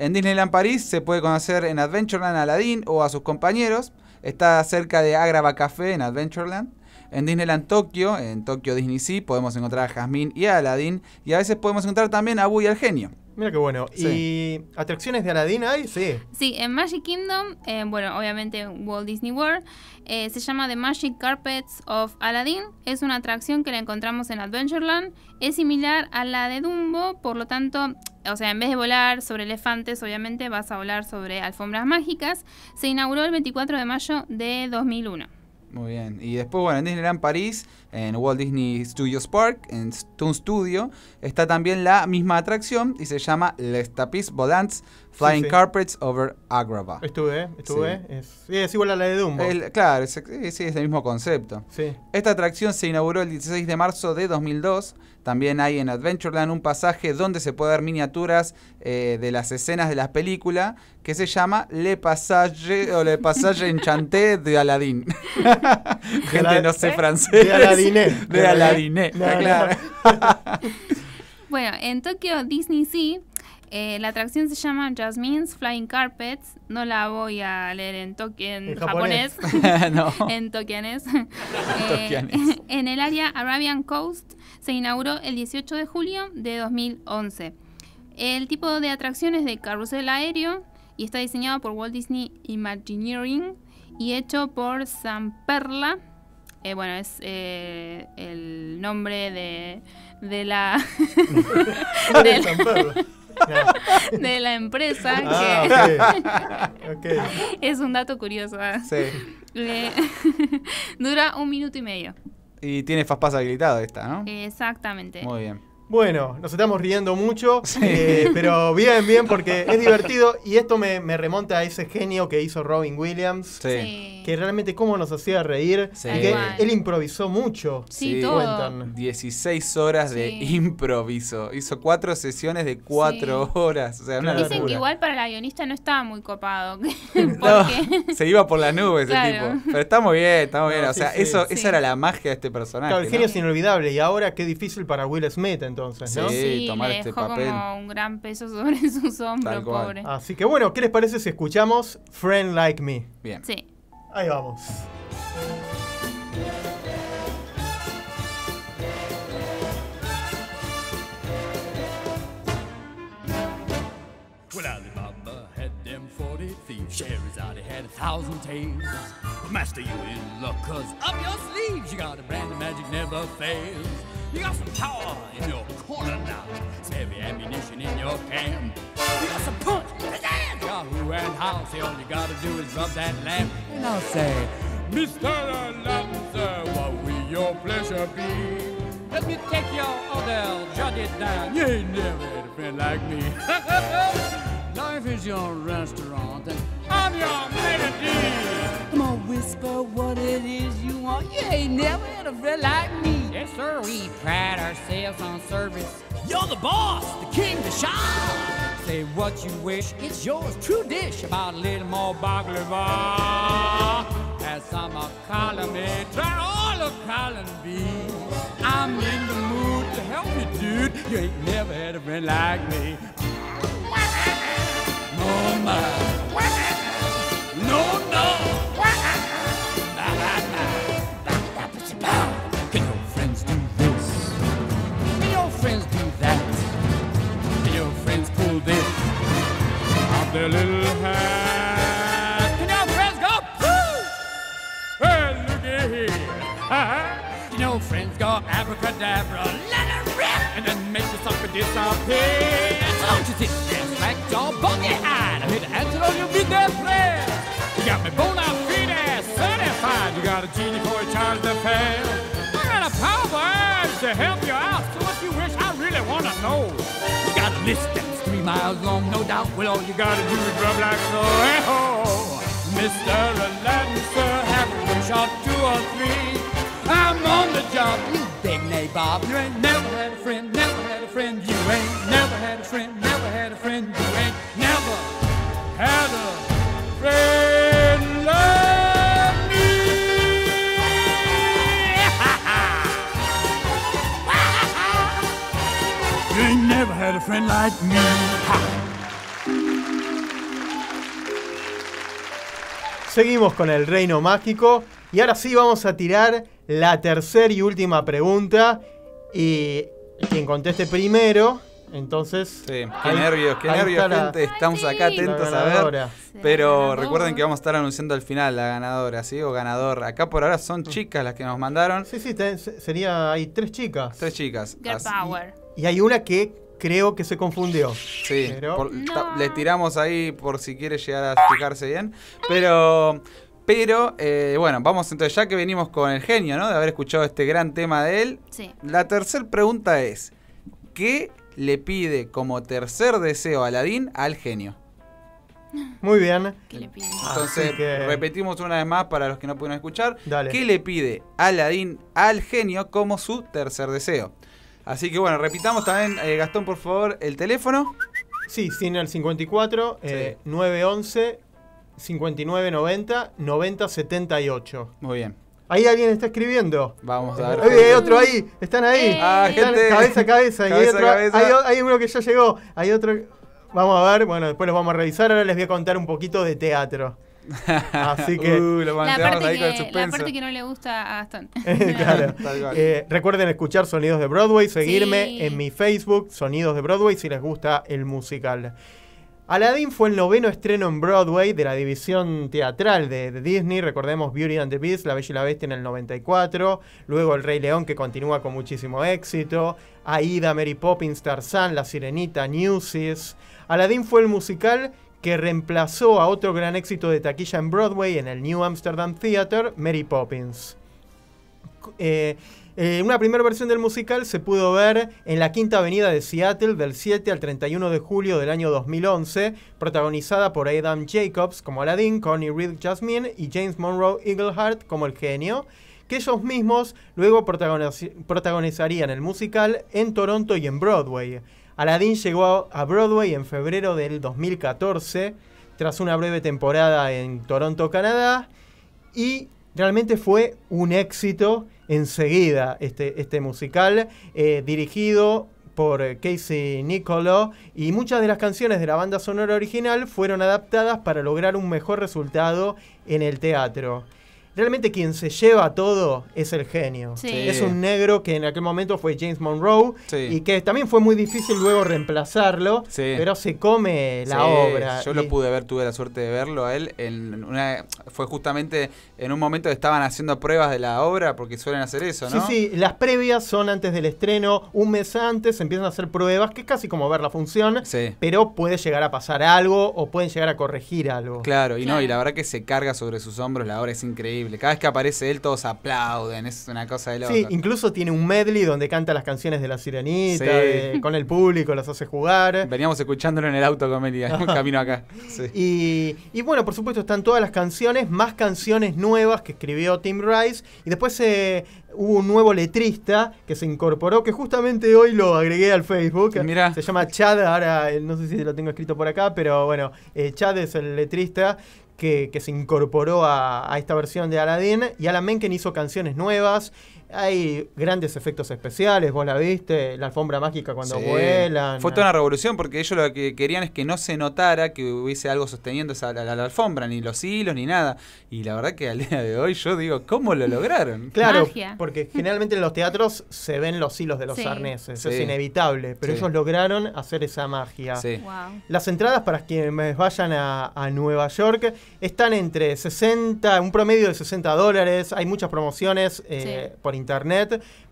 En Disneyland París se puede conocer en Adventureland a Aladdin o a sus compañeros. Está cerca de Agrava Café en Adventureland. En Disneyland Tokio, en Tokio Disney Sea, podemos encontrar a Jasmine y a Aladdin. Y a veces podemos encontrar también a Boo y al genio. Mira qué bueno. Sí. ¿Y atracciones de Aladdin hay? Sí. Sí, en Magic Kingdom, eh, bueno, obviamente Walt Disney World, eh, se llama The Magic Carpets of Aladdin. Es una atracción que la encontramos en Adventureland. Es similar a la de Dumbo, por lo tanto, o sea, en vez de volar sobre elefantes, obviamente vas a volar sobre alfombras mágicas. Se inauguró el 24 de mayo de 2001. Muy bien. Y después, bueno, en Disneyland París, en Walt Disney Studios Park, en Toon Studio, está también la misma atracción y se llama Les Tapis Volants Flying sí. Carpets over Agrabah. Estuve, estuve. Sí. Es, igual a la de Dumbo. El- claro, es, sí, es el mismo concepto. Esta atracción se inauguró el 16 de marzo de 2002. También hay en Adventureland un pasaje donde se puede ver miniaturas eh, de las escenas de las películas que se llama Le Passage o Le Passage Enchanté de Aladdin. Gente no sé ¿Eh? francés. De Aladiné. De Aladiné, claro. Bueno, en Tokio Disney Sea, eh, la atracción se llama Jasmine's Flying Carpets. No la voy a leer en, en En japonés, japonés. No. en tokianés. Eh, Tokianés. en el área Arabian Coast se inauguró el 18 de julio de 2011. El tipo de atracción es de carrusel aéreo y está diseñado por Walt Disney Imagineering y hecho por San Perla. Eh, bueno, es eh, el nombre de, de la de, la empresa Ah, que es un dato curioso. Sí. Eh, dura un minuto y medio. Y tiene Fastpass habilitado esta, ¿no? Exactamente. Muy bien. Bueno, nos estamos riendo mucho, eh, pero bien, bien, porque es divertido y esto me, me remonta a ese genio que hizo Robin Williams, Sí. Que realmente cómo nos hacía reír Sí. y que él improvisó mucho. Sí, todo. Cuentan. 16 horas de improviso. Hizo cuatro sesiones de cuatro Sí. horas. O sea, una. Dicen locura. que igual para la guionista no estaba muy copado. No, se iba por la nube ese Claro. tipo. Pero está muy bien, está muy bien. O sea, eso, Sí. esa era la magia de este personaje. Claro, el ¿no? genio es inolvidable y ahora qué difícil para Will Smith entonces, ¿no? Sí. sí, tomar le este dejó papel. como un gran peso sobre sus hombros, pobre. Así que bueno, ¿qué les parece si escuchamos Friend Like Me? Bien. Sí. Ahí vamos. Sherazade had a thousand tales. But Master, you in luck, cause up your sleeves you got a brand of magic never fails. You got some power in your corner now. Some heavy ammunition in your camp. You got some punch, pizzazz, Yahoo and how. Say all you gotta do is rub that lamp. And I'll say, Mr. Sir, what will your pleasure be? Let me take your order, jot it down. You ain't never had a friend like me. Life is your restaurant, and I'm your melody. Come on, whisper what it is you want. You ain't never had a friend like me. Yes, sir, we pride ourselves on service. You're the boss, the king, the shine. Say what you wish, it's yours. True dish about a little more baklava. Have some of column A, try all of column B. I'm in the mood to help you, dude. You ain't never had a friend like me. No, my. Their little hat? Can your friends go, Woo! Well, looky here. Can your friends go abracadabra, let it rip, and then make the sucker disappear? Don't you sit there, slack jaw, buggy-eyed. I'm here to answer all your midnight prayers. You got me bona fide, certified. You got a genie for a charge to pay. I got a power to help you out. So what you wish, I really want to know. You got a list miles long, no doubt. Well, all you gotta do is rub like so. Hey ho, Mr. Aladdin, sir, have wish or two or three. I'm on the job, you big nabob. You ain't never had a friend, never had a friend. You ain't never had a friend, never had a friend. You ain't never had a friend like me. You ain't never had a friend like me. Seguimos con el reino mágico Y ahora sí vamos a tirar la tercera y última pregunta. Y quien conteste primero, entonces. Sí, qué ahí- nervios, qué nervios, la- gente. Estamos acá atentos a ver. ganadora. Pero recuerden que vamos a estar anunciando al final la ganadora, ¿sí? O ganador. Acá por ahora son chicas las que nos mandaron. Sí, sí, te- sería. Hay tres chicas. Tres chicas. Girl Así- Power. Y hay una que creo que se confundió. Sí, Pero- por- No. ta- le tiramos ahí por si quiere llegar a fijarse bien. Pero, pero eh, bueno, vamos entonces, ya que venimos con el genio, ¿no? De haber escuchado este gran tema de él. Sí. La tercera pregunta es: ¿qué le pide como tercer deseo a Aladín al genio? Muy bien. ¿Qué le piden? Entonces, que- repetimos una vez más para los que no pudieron escuchar. Dale. ¿Qué le pide Aladín al genio como su tercer deseo? Así que bueno, repitamos también, eh, Gastón, por favor, el teléfono. Sí, sin el 54, eh, 911 5990 9078. Muy bien. Ahí alguien está escribiendo. Vamos a ver. Oye, hay otro ahí. Están ahí. Eh. Ah, Están gente. cabeza a cabeza. hay, otro- cabeza. hay hay uno que ya llegó. Hay otro. Vamos a ver. Bueno, después los vamos a revisar. Ahora les voy a contar un poquito de teatro. Así que. Uh, lo La parte, ahí con el que, la suspenso. parte que no le gusta a claro. Eh, recuerden escuchar Sonidos de Broadway, seguirme Sí. en mi Facebook, Sonidos de Broadway, si les gusta el musical. Aladdin fue el noveno estreno en Broadway de la división teatral de, de Disney. Recordemos Beauty and the Beast, La Bella y la Bestia en el 94. Luego El Rey León, que continúa con muchísimo éxito. Aida, Mary Poppins, Tarzán, La Sirenita, Newsies. Aladdin fue el musical que reemplazó a otro gran éxito de taquilla en Broadway en el New Amsterdam Theatre, Mary Poppins. Eh, eh, una primera versión del musical se pudo ver en la Quinta Avenida de Seattle del 7 al 31 de julio del año 2011, protagonizada por Adam Jacobs como Aladdin, Connie Reed Jasmine y James Monroe Eagleheart como el genio, que ellos mismos luego protagoniz- protagonizarían el musical en Toronto y en Broadway. Aladdin llegó a Broadway en febrero del 2014, tras una breve temporada en Toronto, Canadá, y realmente fue un éxito enseguida este, este musical, eh, dirigido por Casey Nicolo, y muchas de las canciones de la banda sonora original fueron adaptadas para lograr un mejor resultado en el teatro. Realmente quien se lleva todo es el genio. Sí. Es un negro que en aquel momento fue James Monroe Sí. y que también fue muy difícil luego reemplazarlo, Sí. pero se come la Sí, obra. Yo lo pude ver, tuve la suerte de verlo a él. En una, fue justamente en un momento que estaban haciendo pruebas de la obra, porque suelen hacer eso, ¿no? Sí, sí, las previas son antes del estreno, un mes antes se empiezan a hacer pruebas, que es casi como ver la función, Sí. pero puede llegar a pasar algo o pueden llegar a corregir algo. Claro, y no, Claro. y la verdad que se carga sobre sus hombros, la obra es increíble. Cada vez que aparece él, todos aplauden, es una cosa de loco. Sí, incluso tiene un medley donde canta las canciones de la sirenita, Sí. de- con el público, los hace jugar. Veníamos escuchándolo en el auto con Meli, camino acá. Sí. Y, y bueno, por supuesto están todas las canciones, más canciones nuevas que escribió Tim Rice. Y después eh, hubo un nuevo letrista que se incorporó, que justamente hoy lo agregué al Facebook. Mirá. Se llama Chad, ahora eh, no sé si lo tengo escrito por acá, pero bueno, eh, Chad es el letrista. Que, se incorporó a, a esta versión de Aladdin y Alan Menken hizo canciones nuevas. Hay grandes efectos especiales, vos la viste, la alfombra mágica cuando Sí. vuelan. Fue toda una revolución porque ellos lo que querían es que no se notara que hubiese algo sosteniendo esa, la, la- la alfombra, ni los hilos, ni nada. Y la verdad que al día de hoy yo digo, ¿cómo lo lograron? Claro, Magia. porque generalmente en los teatros se ven los hilos de los Sí. arneses, Sí. es inevitable, pero Sí. ellos lograron hacer esa magia. Sí. Wow. Las entradas para quienes vayan a, a Nueva York están entre 60, un promedio de 60 dólares. Hay muchas promociones eh, Sí. por internet,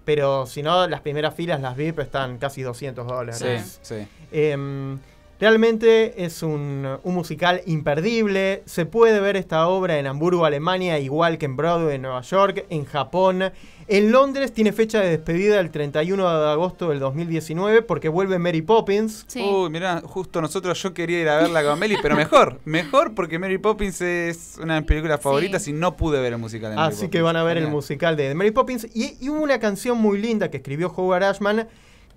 pero si no, las primeras filas, las VIP, están casi 200 dólares. Sí, sí. Em, realmente es un, un musical imperdible. Se puede ver esta obra en Hamburgo, Alemania, igual que en Broadway, en Nueva York, en Japón. En Londres tiene fecha de despedida el 31 de agosto del 2019 porque vuelve Mary Poppins. Sí. Uy, mirá, justo nosotros yo quería ir a verla con Meli, pero mejor, mejor porque Mary Poppins es una de mis películas favoritas y no pude ver el musical de Mary Así que van a ver el musical de Mary Poppins. Y, y hubo una canción muy linda que escribió Howard Ashman,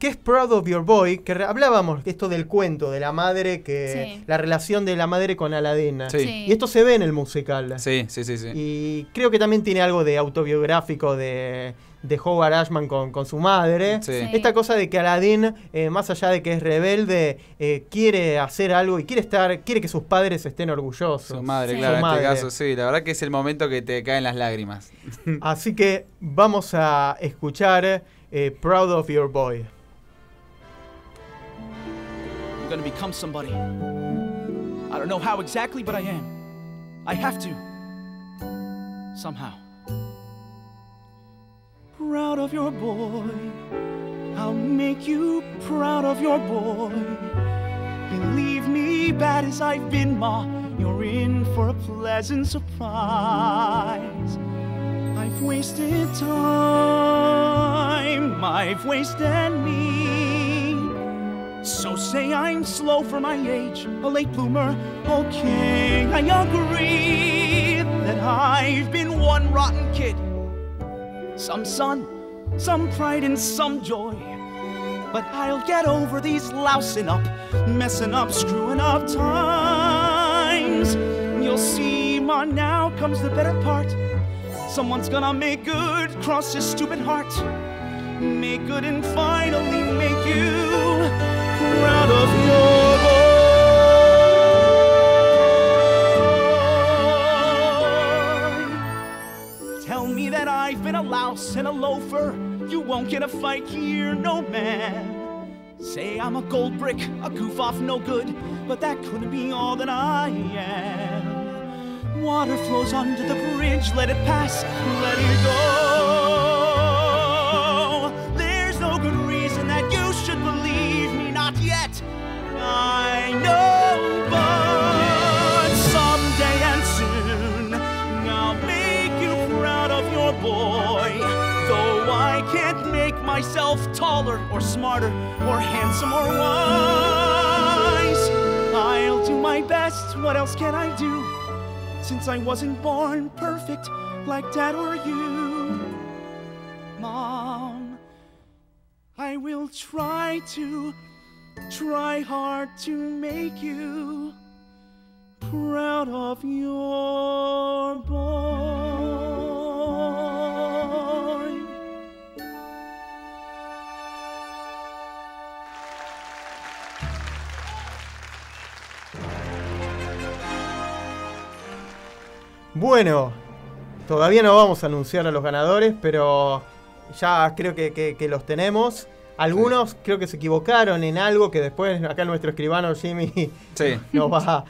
que es Proud of Your Boy, que hablábamos esto del cuento de la madre, que Sí. la relación de la madre con Aladina. Sí. Sí. Y esto se ve en el musical. Sí, sí, sí, sí. Y creo que también tiene algo de autobiográfico de, de Howard Ashman con, con su madre. Sí. Sí. Esta cosa de que Aladdin, eh, más allá de que es rebelde, eh, quiere hacer algo y quiere estar, quiere que sus padres estén orgullosos. Su madre, Sí. claro, Su en madre. este caso, sí. La verdad que es el momento que te caen las lágrimas. Así que vamos a escuchar eh, Proud of Your Boy. Gonna become somebody. I don't know how exactly, but I am. I have to. Somehow. Proud of your boy. I'll make you proud of your boy. Believe me, bad as I've been, Ma, you're in for a pleasant surprise. I've wasted time, I've wasted me. So say I'm slow for my age, a late bloomer. Oh, okay, I agree that I've been one rotten kid. Some sun, some pride, and some joy. But I'll get over these lousing up, messing up, screwing up times. You'll see, Ma, now comes the better part. Someone's gonna make good, cross his stupid heart. Make good and finally make you proud of your boy. Tell me that I've been a louse and a loafer. You won't get a fight here, no man. Say I'm a gold brick, a goof off, no good, but that couldn't be all that I am. Water flows under the bridge, let it pass, let it go. Taller or smarter or handsome or wise, I'll do my best. What else can I do? Since I wasn't born perfect like dad or you, mom, I will try to, try hard to make you proud of your boy. Bueno, todavía no vamos a anunciar a los ganadores, pero ya creo que, que- que los tenemos. Algunos creo que se equivocaron en algo que después acá nuestro escribano Jimmy Sí. nos va,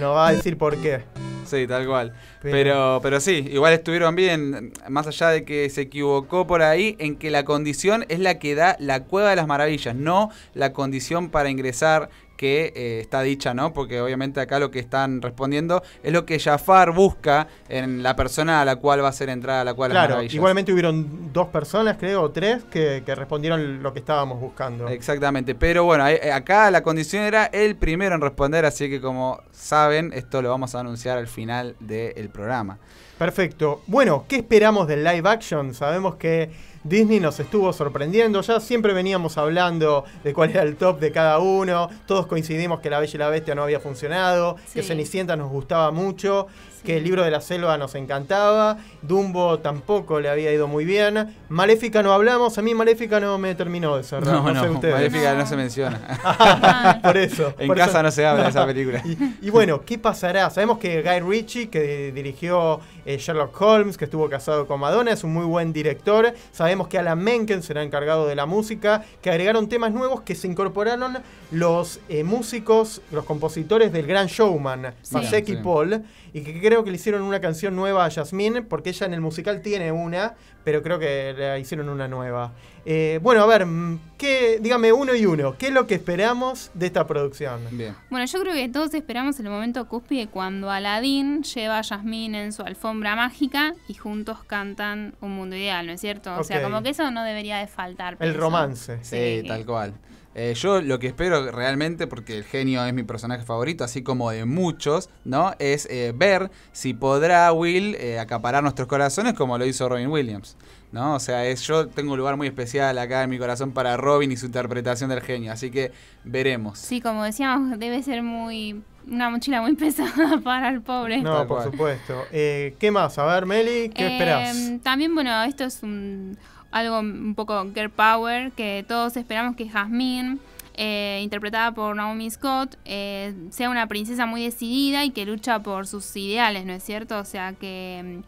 nos va a decir por qué. Sí, tal cual. Pero- Pero, pero sí, igual estuvieron bien, más allá de que se equivocó por ahí, en que la condición es la que da la Cueva de las Maravillas, no la condición para ingresar que eh, está dicha, ¿no? Porque obviamente acá lo que están respondiendo es lo que Jafar busca en la persona a la cual va a ser entrada a la las Claro, Maravillas. igualmente hubieron dos personas, creo, o tres, que, que respondieron lo que estábamos buscando. Exactamente, pero bueno, ahí- eh, acá la condición era el primero en responder, así que como saben, esto lo vamos a anunciar al final del programa. Perfecto. Bueno, ¿qué esperamos del live action? Sabemos que Disney nos estuvo sorprendiendo. Ya siempre veníamos hablando de cuál era el top de cada uno. Todos coincidimos que La Bella y la Bestia no había funcionado, que. Cenicienta nos gustaba mucho, que el libro de la selva nos encantaba, Dumbo tampoco le había ido muy bien. Maléfica no hablamos, a mí Maléfica no me terminó de cerrar. No, No, no, sé ustedes. Maléfica no, No. se menciona. por eso. En por casa eso- no se habla de esa película. y, y bueno, ¿qué pasará? Sabemos que Guy Ritchie, que dirigió eh, Sherlock Holmes, que estuvo casado con Madonna, es un muy buen director. Sabemos que Alan Menken será encargado de la música, que agregaron temas nuevos que se incorporaron los eh, músicos, los compositores del Gran Showman, Sí. Masek y Sí. Paul, y que creo que le hicieron una canción nueva a Jasmine, porque ella en el musical tiene una, pero creo que le hicieron una nueva. Eh, bueno, a ver, mm, ¿qué, dígame uno y uno, ¿qué es lo que esperamos de esta producción? Bien. Bueno, yo creo que todos esperamos el momento cúspide cuando Aladdin lleva a Jasmine en su alfombra mágica y juntos cantan Un Mundo Ideal, ¿no es cierto? O sea, como que eso no debería de faltar. El romance. Sí, tal cual. Eh, yo lo que espero realmente, porque el genio es mi personaje favorito, así como de muchos, ¿no? Es eh, ver si podrá Will eh, acaparar nuestros corazones como lo hizo Robin Williams, ¿no? O sea, es, yo tengo un lugar muy especial acá en mi corazón para Robin y su interpretación del genio, así que veremos. Sí, como decíamos, debe ser muy una mochila muy pesada para el pobre. No, por supuesto. Eh, ¿Qué más? A ver, Meli, ¿qué Eh, esperás? También, bueno, esto es un, algo un poco girl power, que todos esperamos que Jasmine, eh, interpretada por Naomi Scott, eh, sea una princesa muy decidida y que lucha por sus ideales, ¿no es cierto? O sea, que,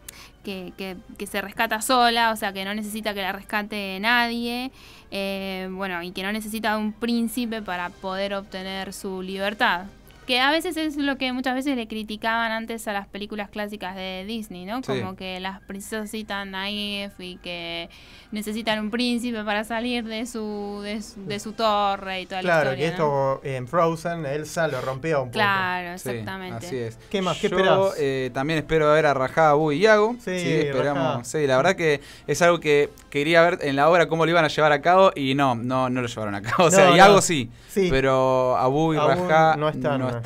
que, que- se rescata sola, o sea, que no necesita que la rescate nadie, eh, bueno, y que no necesita un príncipe para poder obtener su libertad. Que a veces es lo que muchas veces le criticaban antes a las películas clásicas de Disney, ¿no? Sí. Como que las princesas así tan naif y que necesitan un príncipe para salir de su, de su, de su torre y toda la Claro, historia. que ¿no? esto en Frozen, Elsa lo rompió un poco. Claro, Sí, exactamente. así es. ¿Qué más? ¿Qué Yo, esperás? eh, también espero ver a Rajá, Abu y Iago. Sí, esperamos. Rajá. Sí, la verdad que es algo que quería ver en la obra cómo lo iban a llevar a cabo y no, no, no lo llevaron a cabo. O sea, No, Iago no. sí, Sí. pero Abu y Abu Rajá no están, no. están.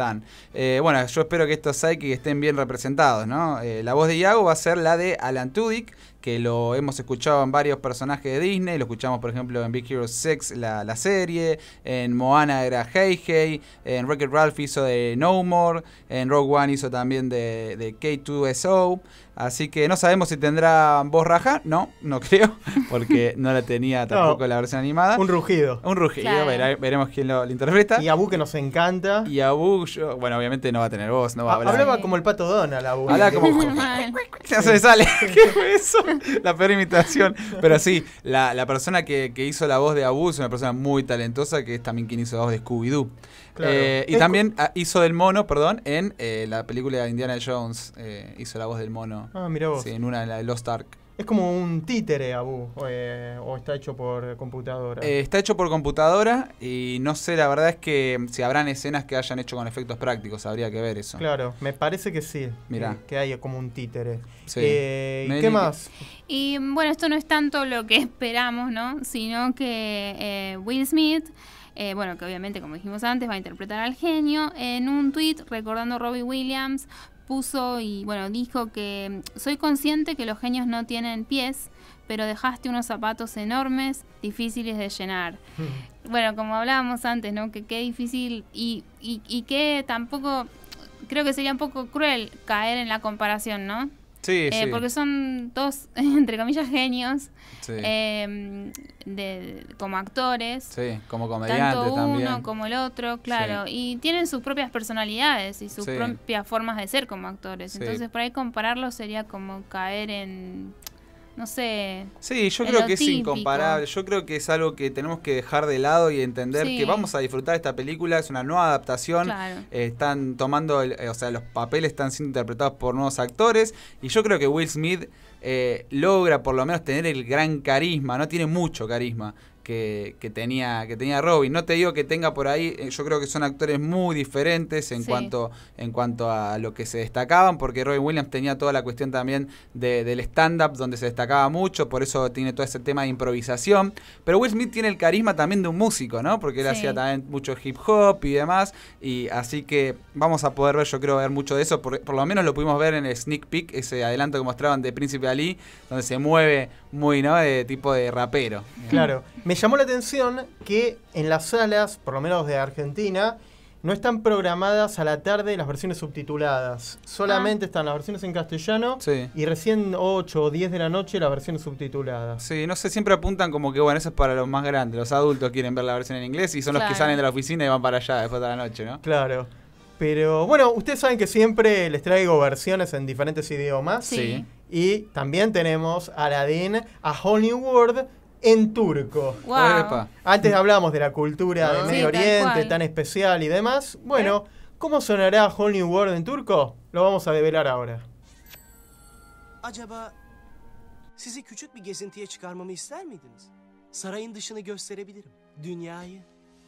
Eh, bueno, yo espero que estos Psyche estén bien representados, ¿no? Eh, la voz de Iago va a ser la de Alan Tudyk, que lo hemos escuchado en varios personajes de Disney, lo escuchamos por ejemplo en Big Hero 6, la, serie, en Moana era Hey Hey, en Wreck-It Ralph hizo de No More, en Rogue One hizo también de K2SO, así que no sabemos si tendrá voz raja, no, no creo, porque no la tenía tampoco en la versión animada. Un rugido. Un rugido, Claro. verá- veremos quién lo, lo interpreta. Y Abu que nos encanta. Y Abu, yo- bueno, obviamente no va a tener voz, no va a Ha- hablar. Hablaba como el pato Donald, Abu. Habla como-. Ya se me sale. ¿Qué fue eso? La peor imitación. Pero sí, la, la persona que, que hizo la voz de Abu es una persona muy talentosa, que es también quien hizo la voz de Scooby-Doo. Claro. Eh, y Es también ah, hizo del mono, perdón, en eh, la película de Indiana Jones. eh, hizo la voz del mono. Ah, mirá vos. Sí, en una de la de Lost Ark. Es como un títere, Abu. eh, o está hecho por computadora. Eh, está hecho por computadora y no sé, la verdad es que si habrán escenas que hayan hecho con efectos prácticos, habría que ver eso. Claro, me parece que sí. Mirá. Que, que hay como un títere. Sí. Eh, ¿y Meli, ¿Qué ¿qué- más? Y bueno, esto no es tanto lo que esperamos, ¿no? Sino que eh, Will Smith, eh, bueno, que obviamente, como dijimos antes, va a interpretar al genio, en un tweet recordando a Robbie Williams, puso y bueno, dijo que mm, soy consciente que los genios no tienen pies, pero dejaste unos zapatos enormes, difíciles de llenar. Bueno, como hablábamos antes, ¿no? Que qué difícil y, y, y que tampoco, creo que sería un poco cruel caer en la comparación, ¿no? Sí, Eh, sí. Porque son dos, entre comillas, genios sí. eh, de, como actores. Sí, como comediante Tanto uno también. como el otro, claro. Y tienen sus propias personalidades y sus propias formas de ser como actores. Entonces, por ahí compararlos sería como caer en, no sé. Sí, yo creo que es incomparable. Yo creo que es algo que tenemos que dejar de lado y entender Sí. que vamos a disfrutar esta película. Es una nueva adaptación. Claro. Eh, están tomando, el- eh, o sea, los papeles están siendo interpretados por nuevos actores. Y yo creo que Will Smith eh, logra por lo menos tener el gran carisma. No tiene mucho carisma. Que, que tenía que tenía Robin. No te digo que tenga por ahí, eh, yo creo que son actores muy diferentes en Sí. cuanto en cuanto a lo que se destacaban, porque Robin Williams tenía toda la cuestión también de- del stand-up, donde se destacaba mucho, por eso tiene todo ese tema de improvisación. Pero Will Smith tiene el carisma también de un músico, ¿no? Porque él Sí. hacía también mucho hip hop y demás, y así que vamos a poder ver, yo creo, ver mucho de eso, por, por lo menos lo pudimos ver en el sneak peek, ese adelanto que mostraban de Príncipe Ali, donde se mueve muy, ¿no? De tipo de rapero. Claro. Me llamó la atención que en las salas, por lo menos de Argentina, no están programadas a la tarde las versiones subtituladas. Solamente están las versiones en castellano Sí. y recién 8 o 10 de la noche las versiones subtituladas. Sí, no sé, siempre apuntan como que, bueno, eso es para los más grandes. Los adultos quieren ver la versión en inglés y son los que salen de la oficina y van para allá después de la noche, ¿no? Claro. Pero bueno, ustedes saben que siempre les traigo versiones en diferentes idiomas. Sí. Y también tenemos Aladdin a Whole New World en turco. Wow. Antes hablamos de la cultura de Ah. Medio Sí, Oriente tan especial y demás. Bueno, ¿cómo sonará Whole New World en turco? Lo vamos a develar ahora. Acaba sizi küçük bir gezintiye çıkarmamı ister miydiniz? Sarayın dışını gösterebilirim. Dünyayı.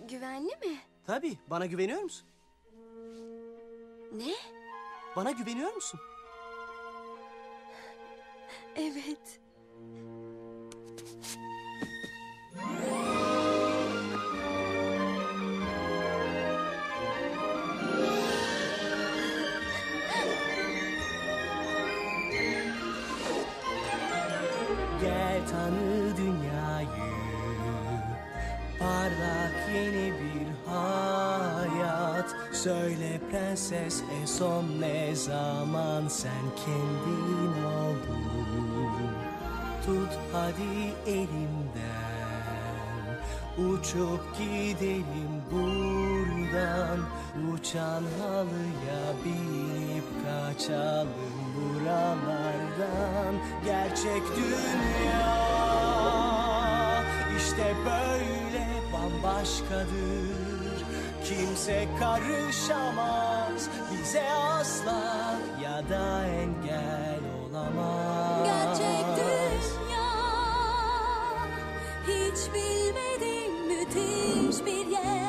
Güvenli mi? Tabii, bana güveniyor musun? Ne? Bana güveniyor musun? Evet. Gel tanı dünyayı. Parlak yeni bir hayat. Söyle prenses en son ne zaman? Sen kendin oldun tut hadi elimden. Uçup gidelim buradan. Uçan halıya binip kaçalım buralardan. Gerçek dünya işte böyle bambaşkadır. Kimse karışamaz bize asla ya da engel olamaz Hiç bilmediğim müthiş bir yer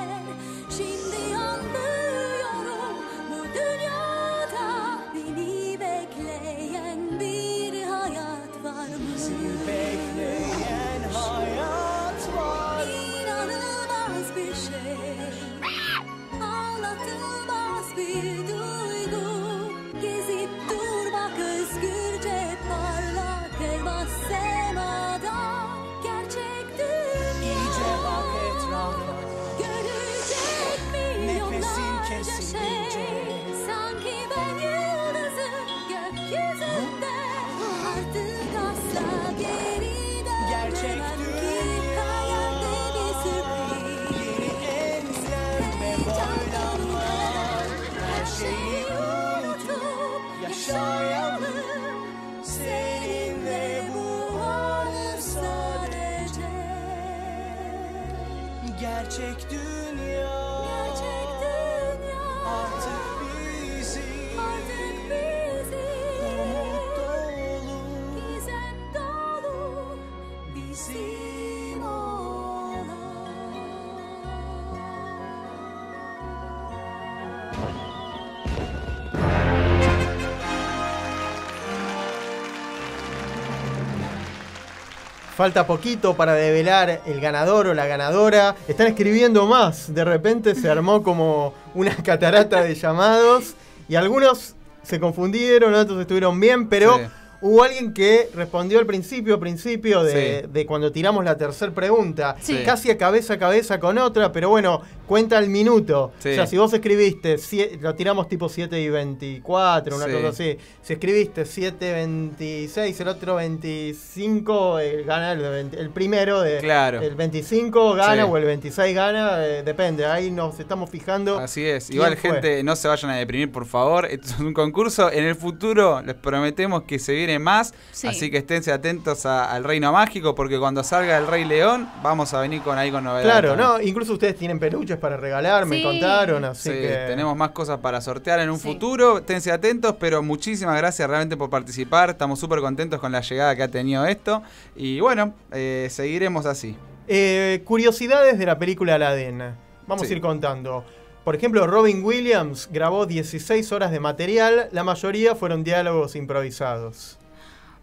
Falta poquito para develar el ganador o la ganadora. Están escribiendo más. De repente se armó como una catarata de llamados. Y algunos se confundieron, otros estuvieron bien, pero. Hubo alguien que respondió al principio, principio de, Sí. de cuando tiramos la tercera pregunta. Sí. Casi a cabeza a cabeza con otra, pero bueno, cuenta el minuto. Sí. O sea, si vos escribiste, lo tiramos tipo 7 y 24, una Sí. cosa así. Si escribiste 7, 26, el otro 25, eh, gana el, 20 el primero de Claro. el 25 gana Sí. o el 26 gana, eh, depende, ahí nos estamos fijando. Así es. Igual, fue. gente, no se vayan a deprimir, por favor. Esto es un concurso. En el futuro les prometemos que se viene más. Sí. Así que esténse atentos a- al Reino Mágico, porque cuando salga el Rey León, vamos a venir con ahí con novedades. Claro, también. no, incluso ustedes tienen peluches para regalar, me contaron, así Sí, que tenemos más cosas para sortear en un Sí. futuro. Esténse atentos, pero muchísimas gracias realmente por participar. Estamos súper contentos con la llegada que ha tenido esto. Y bueno, eh, seguiremos así. Eh, curiosidades de la película Aladdin. Vamos Sí. a ir contando. Por ejemplo, Robin Williams grabó 16 horas de material, la mayoría fueron diálogos improvisados.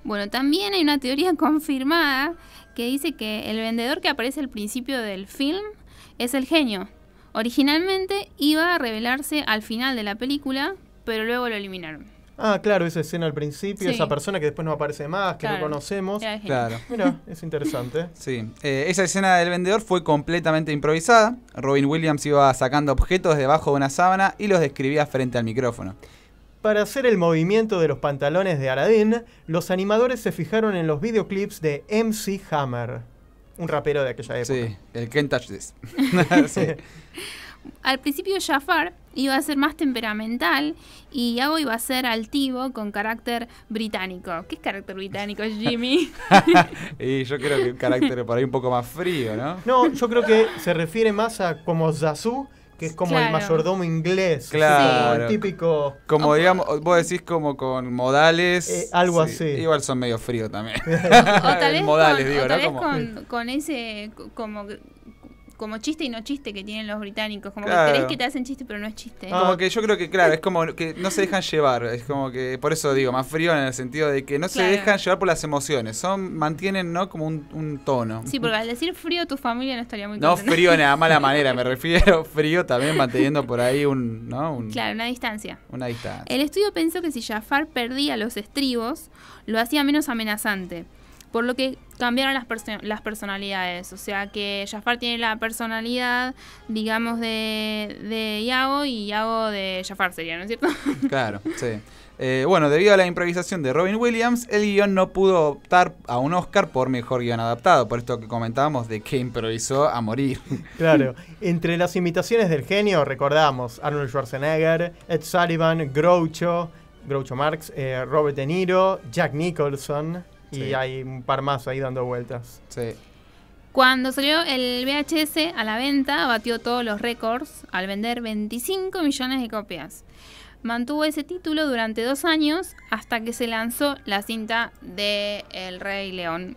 Bueno, también hay una teoría confirmada que dice que el vendedor que aparece al principio del film es el genio. Originalmente iba a revelarse al final de la película, pero luego lo eliminaron. Ah, claro, esa escena al principio, Sí. esa persona que después no aparece más, que no conocemos. Claro. Mira, es interesante. Sí, eh, esa escena del vendedor fue completamente improvisada. Robin Williams iba sacando objetos debajo de una sábana y los describía frente al micrófono. Para hacer el movimiento de los pantalones de Aladdin, los animadores se fijaron en los videoclips de MC Hammer, un rapero de aquella época. Sí, el Can't Touch This. Sí. Al principio Jafar iba a ser más temperamental y Iago iba a ser altivo con carácter británico. ¿Qué es carácter británico, Jimmy? Y yo creo que un carácter por ahí un poco más frío, ¿no? No, yo creo que se refiere más a como Zazu, que es como el Claro. mayordomo inglés. Claro. el típico. Como digamos, vos decís como con modales. Eh, algo así. Igual son medio fríos también. O tal vez, modales, con, digo, o tal ¿no? vez Como- con, con ese co- como como chiste y no chiste que tienen los británicos. Como Claro. que crees que te hacen chiste, pero no es chiste. Ah. Como que yo creo que, claro, es como que no se dejan llevar. Es como que, por eso digo, más frío en el sentido de que no se dejan llevar por las emociones. Son, mantienen, ¿no? Como un, un tono. Sí, porque al decir frío tu familia no estaría muy No contenta. frío de la mala manera, me refiero frío también manteniendo por ahí un, ¿no? Un- Claro, una distancia. una distancia. El estudio pensó que si Jafar perdía los estribos, lo hacía menos amenazante. Por lo que cambiaron las, perso- las personalidades. O sea que Jafar tiene la personalidad, digamos, de, de Iago y Iago de Jafar sería, ¿no es cierto? Claro, sí. Eh, bueno, debido a la improvisación de Robin Williams, el guion no pudo optar a un Oscar por mejor guion adaptado, por esto que comentábamos de que improvisó a morir. Claro, entre las imitaciones del genio recordamos Arnold Schwarzenegger, Ed Sullivan, Groucho, Groucho Marx, eh, Robert De Niro, Jack Nicholson y Sí. hay un par más ahí dando vueltas. Sí. Cuando salió el VHS a la venta, batió todos los récords al vender 25 millones de copias. Mantuvo ese título durante dos años hasta que se lanzó la cinta de El Rey León.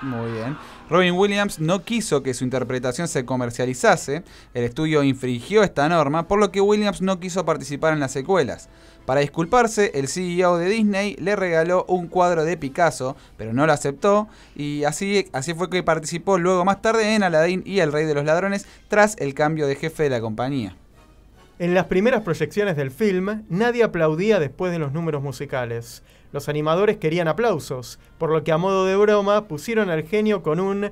Muy bien. Robin Williams no quiso que su interpretación se comercializase. El estudio infringió esta norma, por lo que Williams no quiso participar en las secuelas. Para disculparse, el CEO de Disney le regaló un cuadro de Picasso, pero no lo aceptó, y así, así fue que participó luego más tarde en Aladdin y El Rey de los Ladrones, tras el cambio de jefe de la compañía. En las primeras proyecciones del film, nadie aplaudía después de los números musicales. Los animadores querían aplausos, por lo que a modo de broma pusieron al genio con un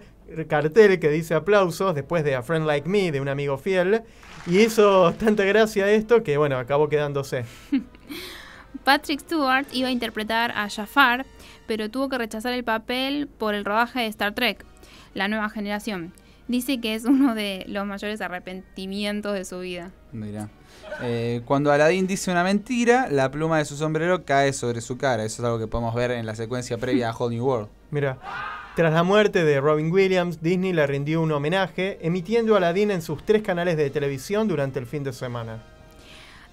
cartel que dice aplausos después de A Friend Like Me, de un amigo fiel, y hizo tanta gracia esto que bueno, acabó quedándose. Patrick Stewart iba a interpretar a Jafar, pero tuvo que rechazar el papel por el rodaje de Star Trek, la nueva generación. Dice que es uno de los mayores arrepentimientos de su vida. Mira. Eh, cuando Aladdin dice una mentira, la pluma de su sombrero cae sobre su cara. Eso es algo que podemos ver en la secuencia previa a Whole New World. Mira, tras la muerte de Robin Williams, Disney le rindió un homenaje emitiendo Aladdin en sus tres canales de televisión durante el fin de semana.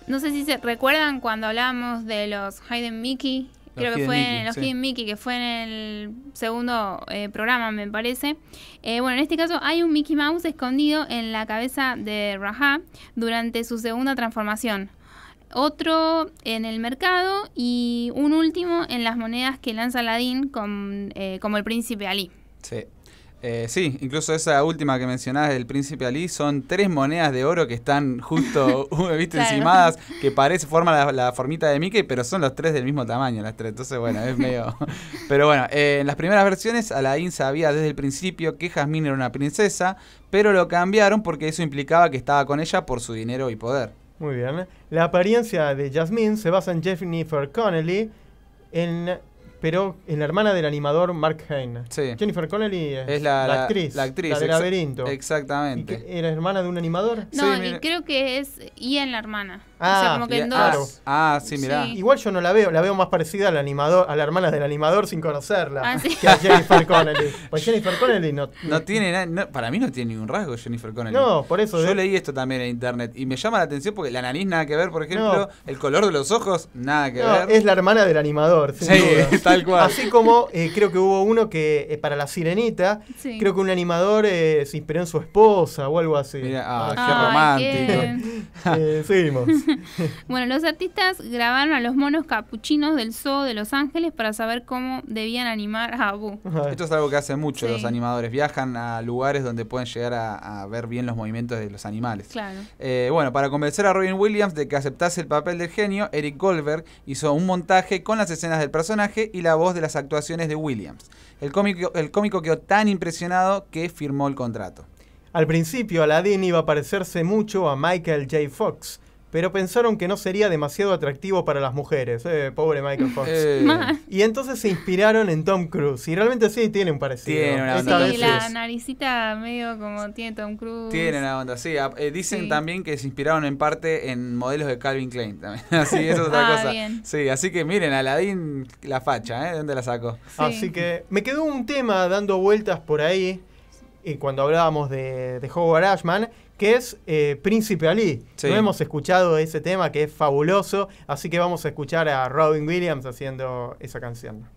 No sé si se recuerdan cuando hablamos de los Hayden Mickey. Los Creo que Hidden fue Mickey, en los sí. Hidden Mickey, que fue en el segundo eh, programa, me parece. Eh, bueno, en este caso hay un Mickey Mouse escondido en la cabeza de Raja durante su segunda transformación. Otro en el mercado y un último en las monedas que lanza Aladdin con, eh, como el príncipe Ali. Sí. Eh, sí, incluso esa última que mencionabas del príncipe Ali son tres monedas de oro que están justo, viste, Claro. encimadas, que parece, forma la, la formita de Mickey, pero son los tres del mismo tamaño, las tres. Entonces, bueno, es medio. pero bueno, eh, en las primeras versiones, Aladdin sabía desde el principio que Jasmine era una princesa, pero lo cambiaron porque eso implicaba que estaba con ella por su dinero y poder. Muy bien. La apariencia de Jasmine se basa en Jennifer Connelly, en, pero en la hermana del animador Mark Hain. Sí. Jennifer Connelly es, Es la, la- actriz, la actriz. la del exa- laberinto. ¿Y Exactamente. ¿Era hermana de un animador? No, Sí, creo que es Ian la hermana. o Ah, sea, como que en ah, dos. ah, sí, mirá. Sí. Igual yo no la veo, la veo más parecida al animador, a la hermana del animador sin conocerla Ah, sí. que a Jennifer Connelly. Pues Jennifer Connelly no, No tiene no- para mí no tiene ningún rasgo Jennifer Connelly. No, por eso. Yo de- leí esto también en internet y me llama la atención porque la nariz nada que ver, por ejemplo, No. el color de los ojos nada que No, ver. es la hermana del animador, sin Sí, duda. tal cual. Así como eh, creo que hubo uno que eh, para la sirenita, Sí. creo que un animador eh, se inspiró en su esposa o algo así. Mira, ah, Ah, qué Ay, romántico. eh, seguimos. Bueno, los artistas grabaron a los monos capuchinos del zoo de Los Ángeles para saber cómo debían animar a Abu. Esto es algo que hacen mucho Sí. los animadores. Viajan a lugares donde pueden llegar a, a ver bien los movimientos de los animales. Claro. Eh, bueno, para convencer a Robin Williams de que aceptase el papel del genio, Eric Goldberg hizo un montaje con las escenas del personaje y la voz de las actuaciones de Williams. El cómico, el cómico quedó tan impresionado que firmó el contrato. Al principio Aladdin iba a parecerse mucho a Michael J. Fox, pero pensaron que no sería demasiado atractivo para las mujeres. Eh, pobre Michael Fox. Eh. Y entonces se inspiraron en Tom Cruise. Y realmente sí, tiene un parecido. Tiene una onda Sí, la naricita medio como tiene Tom Cruise. Tiene una onda, sí. Ah, eh, dicen Sí. también que se inspiraron en parte en modelos de Calvin Klein también. así, eso es otra Ah, cosa. bien. Sí, así que miren, Aladdin, la facha, ¿eh? ¿De dónde la sacó? Sí. Así que me quedó un tema dando vueltas por ahí y cuando hablábamos de, de Howard Ashman, que es eh, Príncipe Ali. Sí. No hemos escuchado ese tema que es fabuloso, así que vamos a escuchar a Robin Williams haciendo esa canción.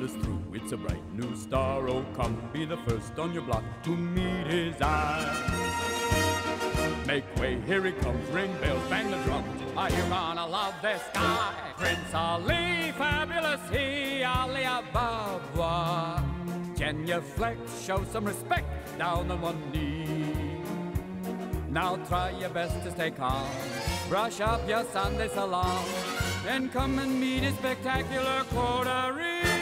Let us through. It's a bright new star. Oh, come be the first on your block to meet his eye. Make way, here he comes. Ring bells, bang the drums. Are you gonna love this guy? Prince Ali, fabulous he, Ali Ababa. Genuflect, show some respect down on one knee. Now try your best to stay calm. Brush up your Sunday salon and come and meet his spectacular coterie.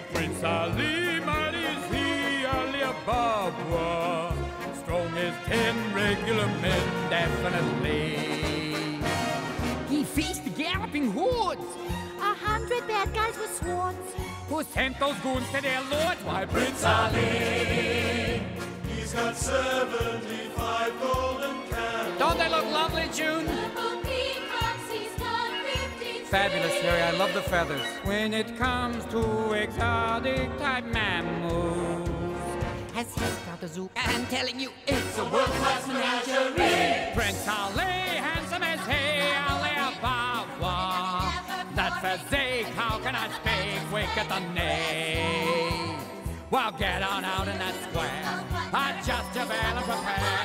Prince Ali, mighty is he, Ali Ababa. Strong as ten regular men, definitely. He faced the galloping hordes. A hundred bad guys with swords. Who sent those goons to their lords? Why, Prince Ali. He's got 75 golden candles. Don't they look lovely, June? Fabulous, Harry. I love the feathers. When it comes to exotic type mammals, Has he got a zoo? I'm telling you, it's a world-class menagerie. Prince Ali, handsome as he, Ali Ababa. That physique, how can I speak? Weak at the knee. Well, get on out in that square. Adjust your veil and prepare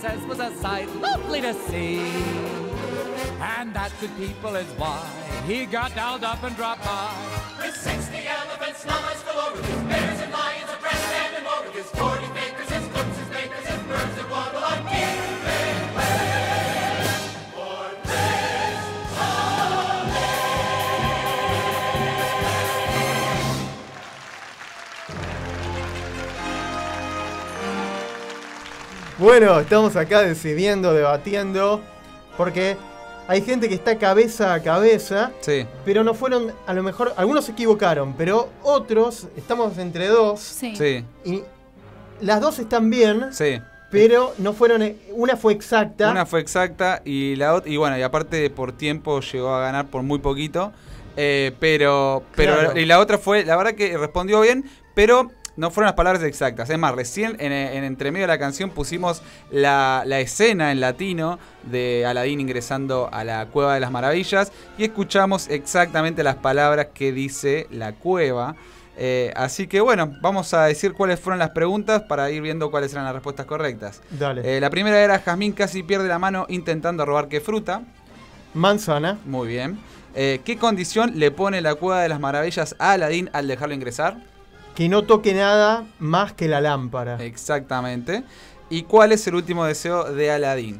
princess was a sight lovely to see. And that good people is why he got dialed up and dropped by. With 60 elephants, llamas galore, with bears and lions abreast and in more, with his 40 Bueno, estamos acá decidiendo, debatiendo, porque hay gente que está cabeza a cabeza, Sí. pero no fueron, a lo mejor, algunos se equivocaron, pero otros, estamos entre dos, Sí. Sí. y las dos están bien, Sí. pero no fueron, eh, una fue exacta. Una fue exacta y la otra, y bueno, y aparte por tiempo llegó a ganar por muy poquito. eh, pero, pero Claro. y la otra fue, la verdad que respondió bien, pero no fueron las palabras exactas. Es más, recién en, en entre medio de la canción pusimos la, la escena en latino de Aladín ingresando a la Cueva de las Maravillas y escuchamos exactamente las palabras que dice la cueva. Eh, así que bueno, vamos a decir cuáles fueron las preguntas para ir viendo cuáles eran las respuestas correctas. Dale. Eh, la primera era Jazmín casi pierde la mano intentando robar qué fruta. Manzana. Muy bien. Eh, ¿Qué condición le pone la Cueva de las Maravillas a Aladín al dejarlo ingresar? Que no toque nada más que la lámpara. Exactamente. ¿Y cuál es el último deseo de Aladín?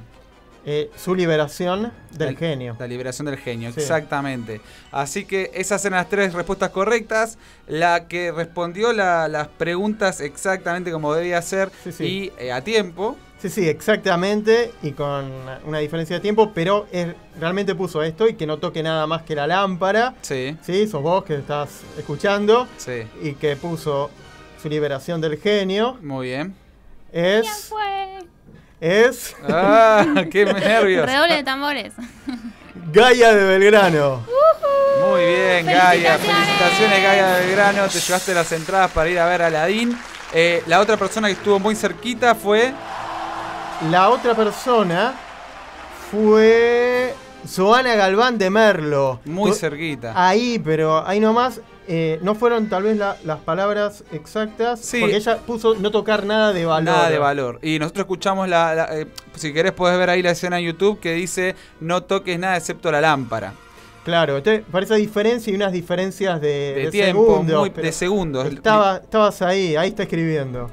Eh, su liberación del La- genio. La liberación del genio, Sí. exactamente. Así que esas eran las tres respuestas correctas. La que respondió la- las preguntas exactamente como debía ser Sí, sí. y eh, a tiempo. Sí, sí, exactamente, y con una diferencia de tiempo, pero es- realmente puso esto y que no toque nada más que la lámpara. Sí, Sí, sos vos que estás escuchando sí. y que puso su liberación del genio. Muy bien. ¿Quién Es. fue? Es. ¡Ah! ¡Qué nervios! Redoble de tambores. Gaia de Belgrano. Muy bien, Gaia. ¡Felicitaciones! Felicitaciones, Gaia de Belgrano. Te llevaste las entradas para ir a ver a Aladín. Eh, la otra persona que estuvo muy cerquita fue. La otra persona fue. Joana Galván de Merlo. Muy cerquita. Ahí, pero ahí nomás. eh, no fueron tal vez la- las palabras exactas. Sí. Porque ella puso no tocar nada de valor. Nada de valor. Y nosotros escuchamos la. la- eh, si querés, podés ver ahí la escena en YouTube que dice: No toques nada excepto la lámpara. Claro, entonces parece diferencia y unas diferencias de, De, de tiempo, segundos. muy- de segundos. estaba, estabas ahí, ahí está escribiendo.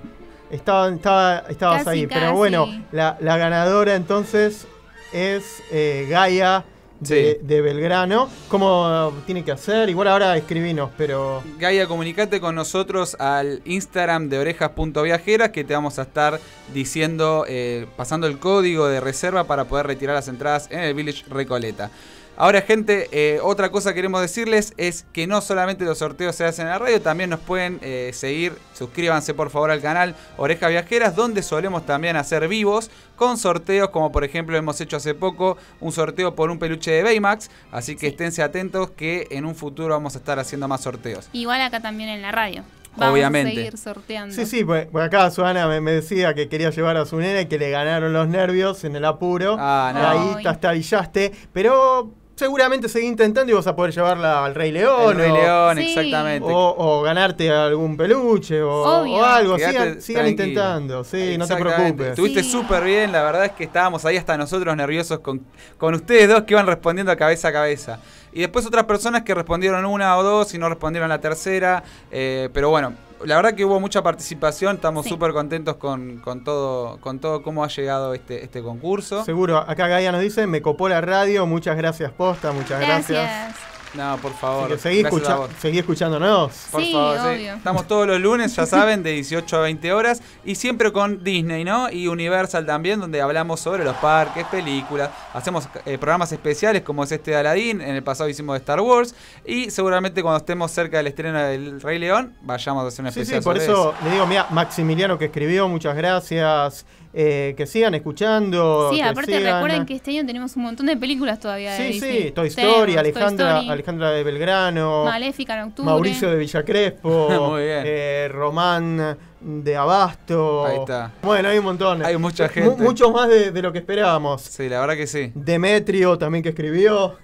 Estaba, estaba, estabas Casi, ahí. Pero bueno, la, la ganadora entonces es eh, Gaia de, Sí. de Belgrano. ¿Cómo tiene que hacer? Igual ahora escribinos, pero. Gaia, comunicate con nosotros al Instagram de orejas.viajeras que te vamos a estar diciendo, eh, pasando el código de reserva para poder retirar las entradas en el Village Recoleta. Ahora, gente, eh, otra cosa que queremos decirles es que no solamente los sorteos se hacen en la radio, también nos pueden eh, seguir. Suscríbanse por favor al canal Orejas Viajeras, donde solemos también hacer vivos con sorteos, como por ejemplo hemos hecho hace poco un sorteo por un peluche de Baymax. Así que esténse atentos que en un futuro vamos a estar haciendo más sorteos. Igual acá también en la radio. Vamos Obviamente. a seguir sorteando. Sí, sí, pues, pues acá Suana me, me decía que quería llevar a su nena y que le ganaron los nervios en el apuro. Ah, no. Ahí tastabillaste. Pero seguramente seguí intentando y vas a poder llevarla al Rey León. El Rey o- León, Sí. exactamente. O, o ganarte algún peluche o, algo. Quédate Sigan, intentando, sí, no te preocupes. Estuviste Sí. súper bien, la verdad es que estábamos ahí hasta nosotros nerviosos con, con ustedes dos que iban respondiendo a cabeza a cabeza. Y después otras personas que respondieron una o dos y no respondieron la tercera. eh, pero bueno, la verdad que hubo mucha participación, estamos Sí. súper contentos con, con todo, con todo cómo ha llegado este, este concurso. Seguro, acá Gaia nos dice, me copó la radio, muchas gracias posta, muchas gracias. Gracias. No, por favor. seguí, escucha- seguí escuchándonos. Por Sí, favor, sí. Estamos todos los lunes, ya saben, de 18 a 20 horas. Y siempre con Disney, ¿no? Y Universal también, donde hablamos sobre los parques, películas. Hacemos eh, programas especiales como es este de Aladdin. En el pasado hicimos de Star Wars. Y seguramente cuando estemos cerca del estreno del Rey León, vayamos a hacer un Sí, especial sí, por sobre eso le digo, mira, Maximiliano que escribió, muchas gracias. Eh, que sigan escuchando. Sí, que aparte sigan- recuerden que este año tenemos un montón de películas todavía de Sí, Disney. sí, Toy Story, Toy Alejandra, Story, Alejandra de Belgrano, Maléfica en octubre. Mauricio de Villa Crespo, Muy bien. eh, Román de Abasto. Ahí está. Bueno, hay un montón. Hay mucha Mu- gente. mucho más de, de lo que esperábamos. Sí, la verdad que sí. Demetrio también que escribió.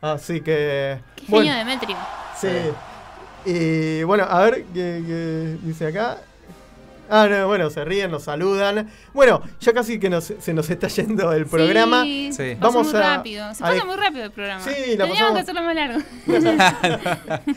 Así que. Qué bueno, genio Demetrio. Sí. Y bueno, a ver qué, qué dice acá. Ah, no, bueno, se ríen, nos saludan. Bueno, ya casi que nos- se nos está yendo el programa. Sí, Sí. pasó Vamos muy a- rápido. Se pasa muy rápido el programa. Sí, la Teníamos pasamos- que hacerlo más largo.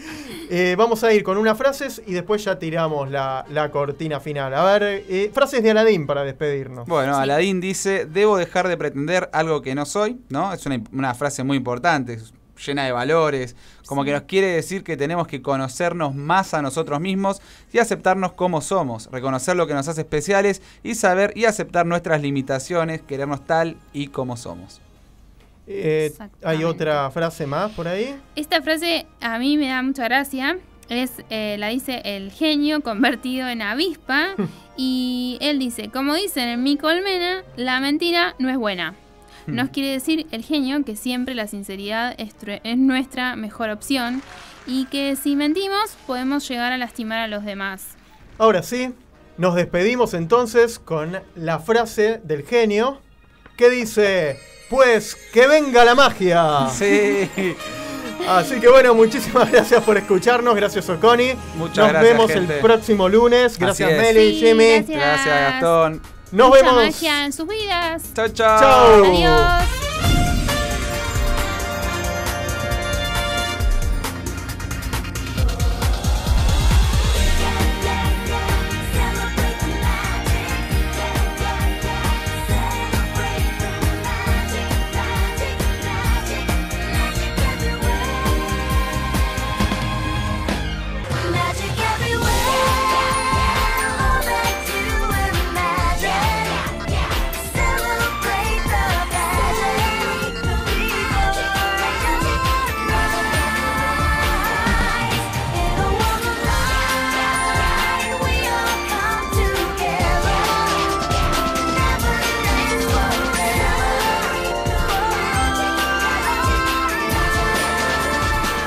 Eh, vamos a ir con unas frases y después ya tiramos la, la cortina final. A ver, eh, frases de Aladín para despedirnos. Bueno, Sí. Aladín dice, debo dejar de pretender algo que no soy, ¿no? Es una, una frase muy importante, es llena de valores, como que nos quiere decir que tenemos que conocernos más a nosotros mismos y aceptarnos como somos, reconocer lo que nos hace especiales y saber y aceptar nuestras limitaciones, querernos tal y como somos. Eh, ¿Hay otra frase más por ahí? Esta frase a mí me da mucha gracia. Es, eh, la dice el genio convertido en avispa. y él dice, como dicen en mi colmena, la mentira no es buena. Nos quiere decir el genio que siempre la sinceridad es, nuestra mejor opción y que si mentimos podemos llegar a lastimar a los demás. Ahora sí, nos despedimos entonces con la frase del genio que dice, pues que venga la magia. Sí, Así que bueno, muchísimas gracias por escucharnos, gracias Oconi. Muchas Nos gracias, vemos gente. el próximo lunes. Gracias. Meli, Sí, Jimmy. gracias. gracias Gastón. Nos Mucha vemos. magia en sus vidas. Chao, chao. Chao. Adiós.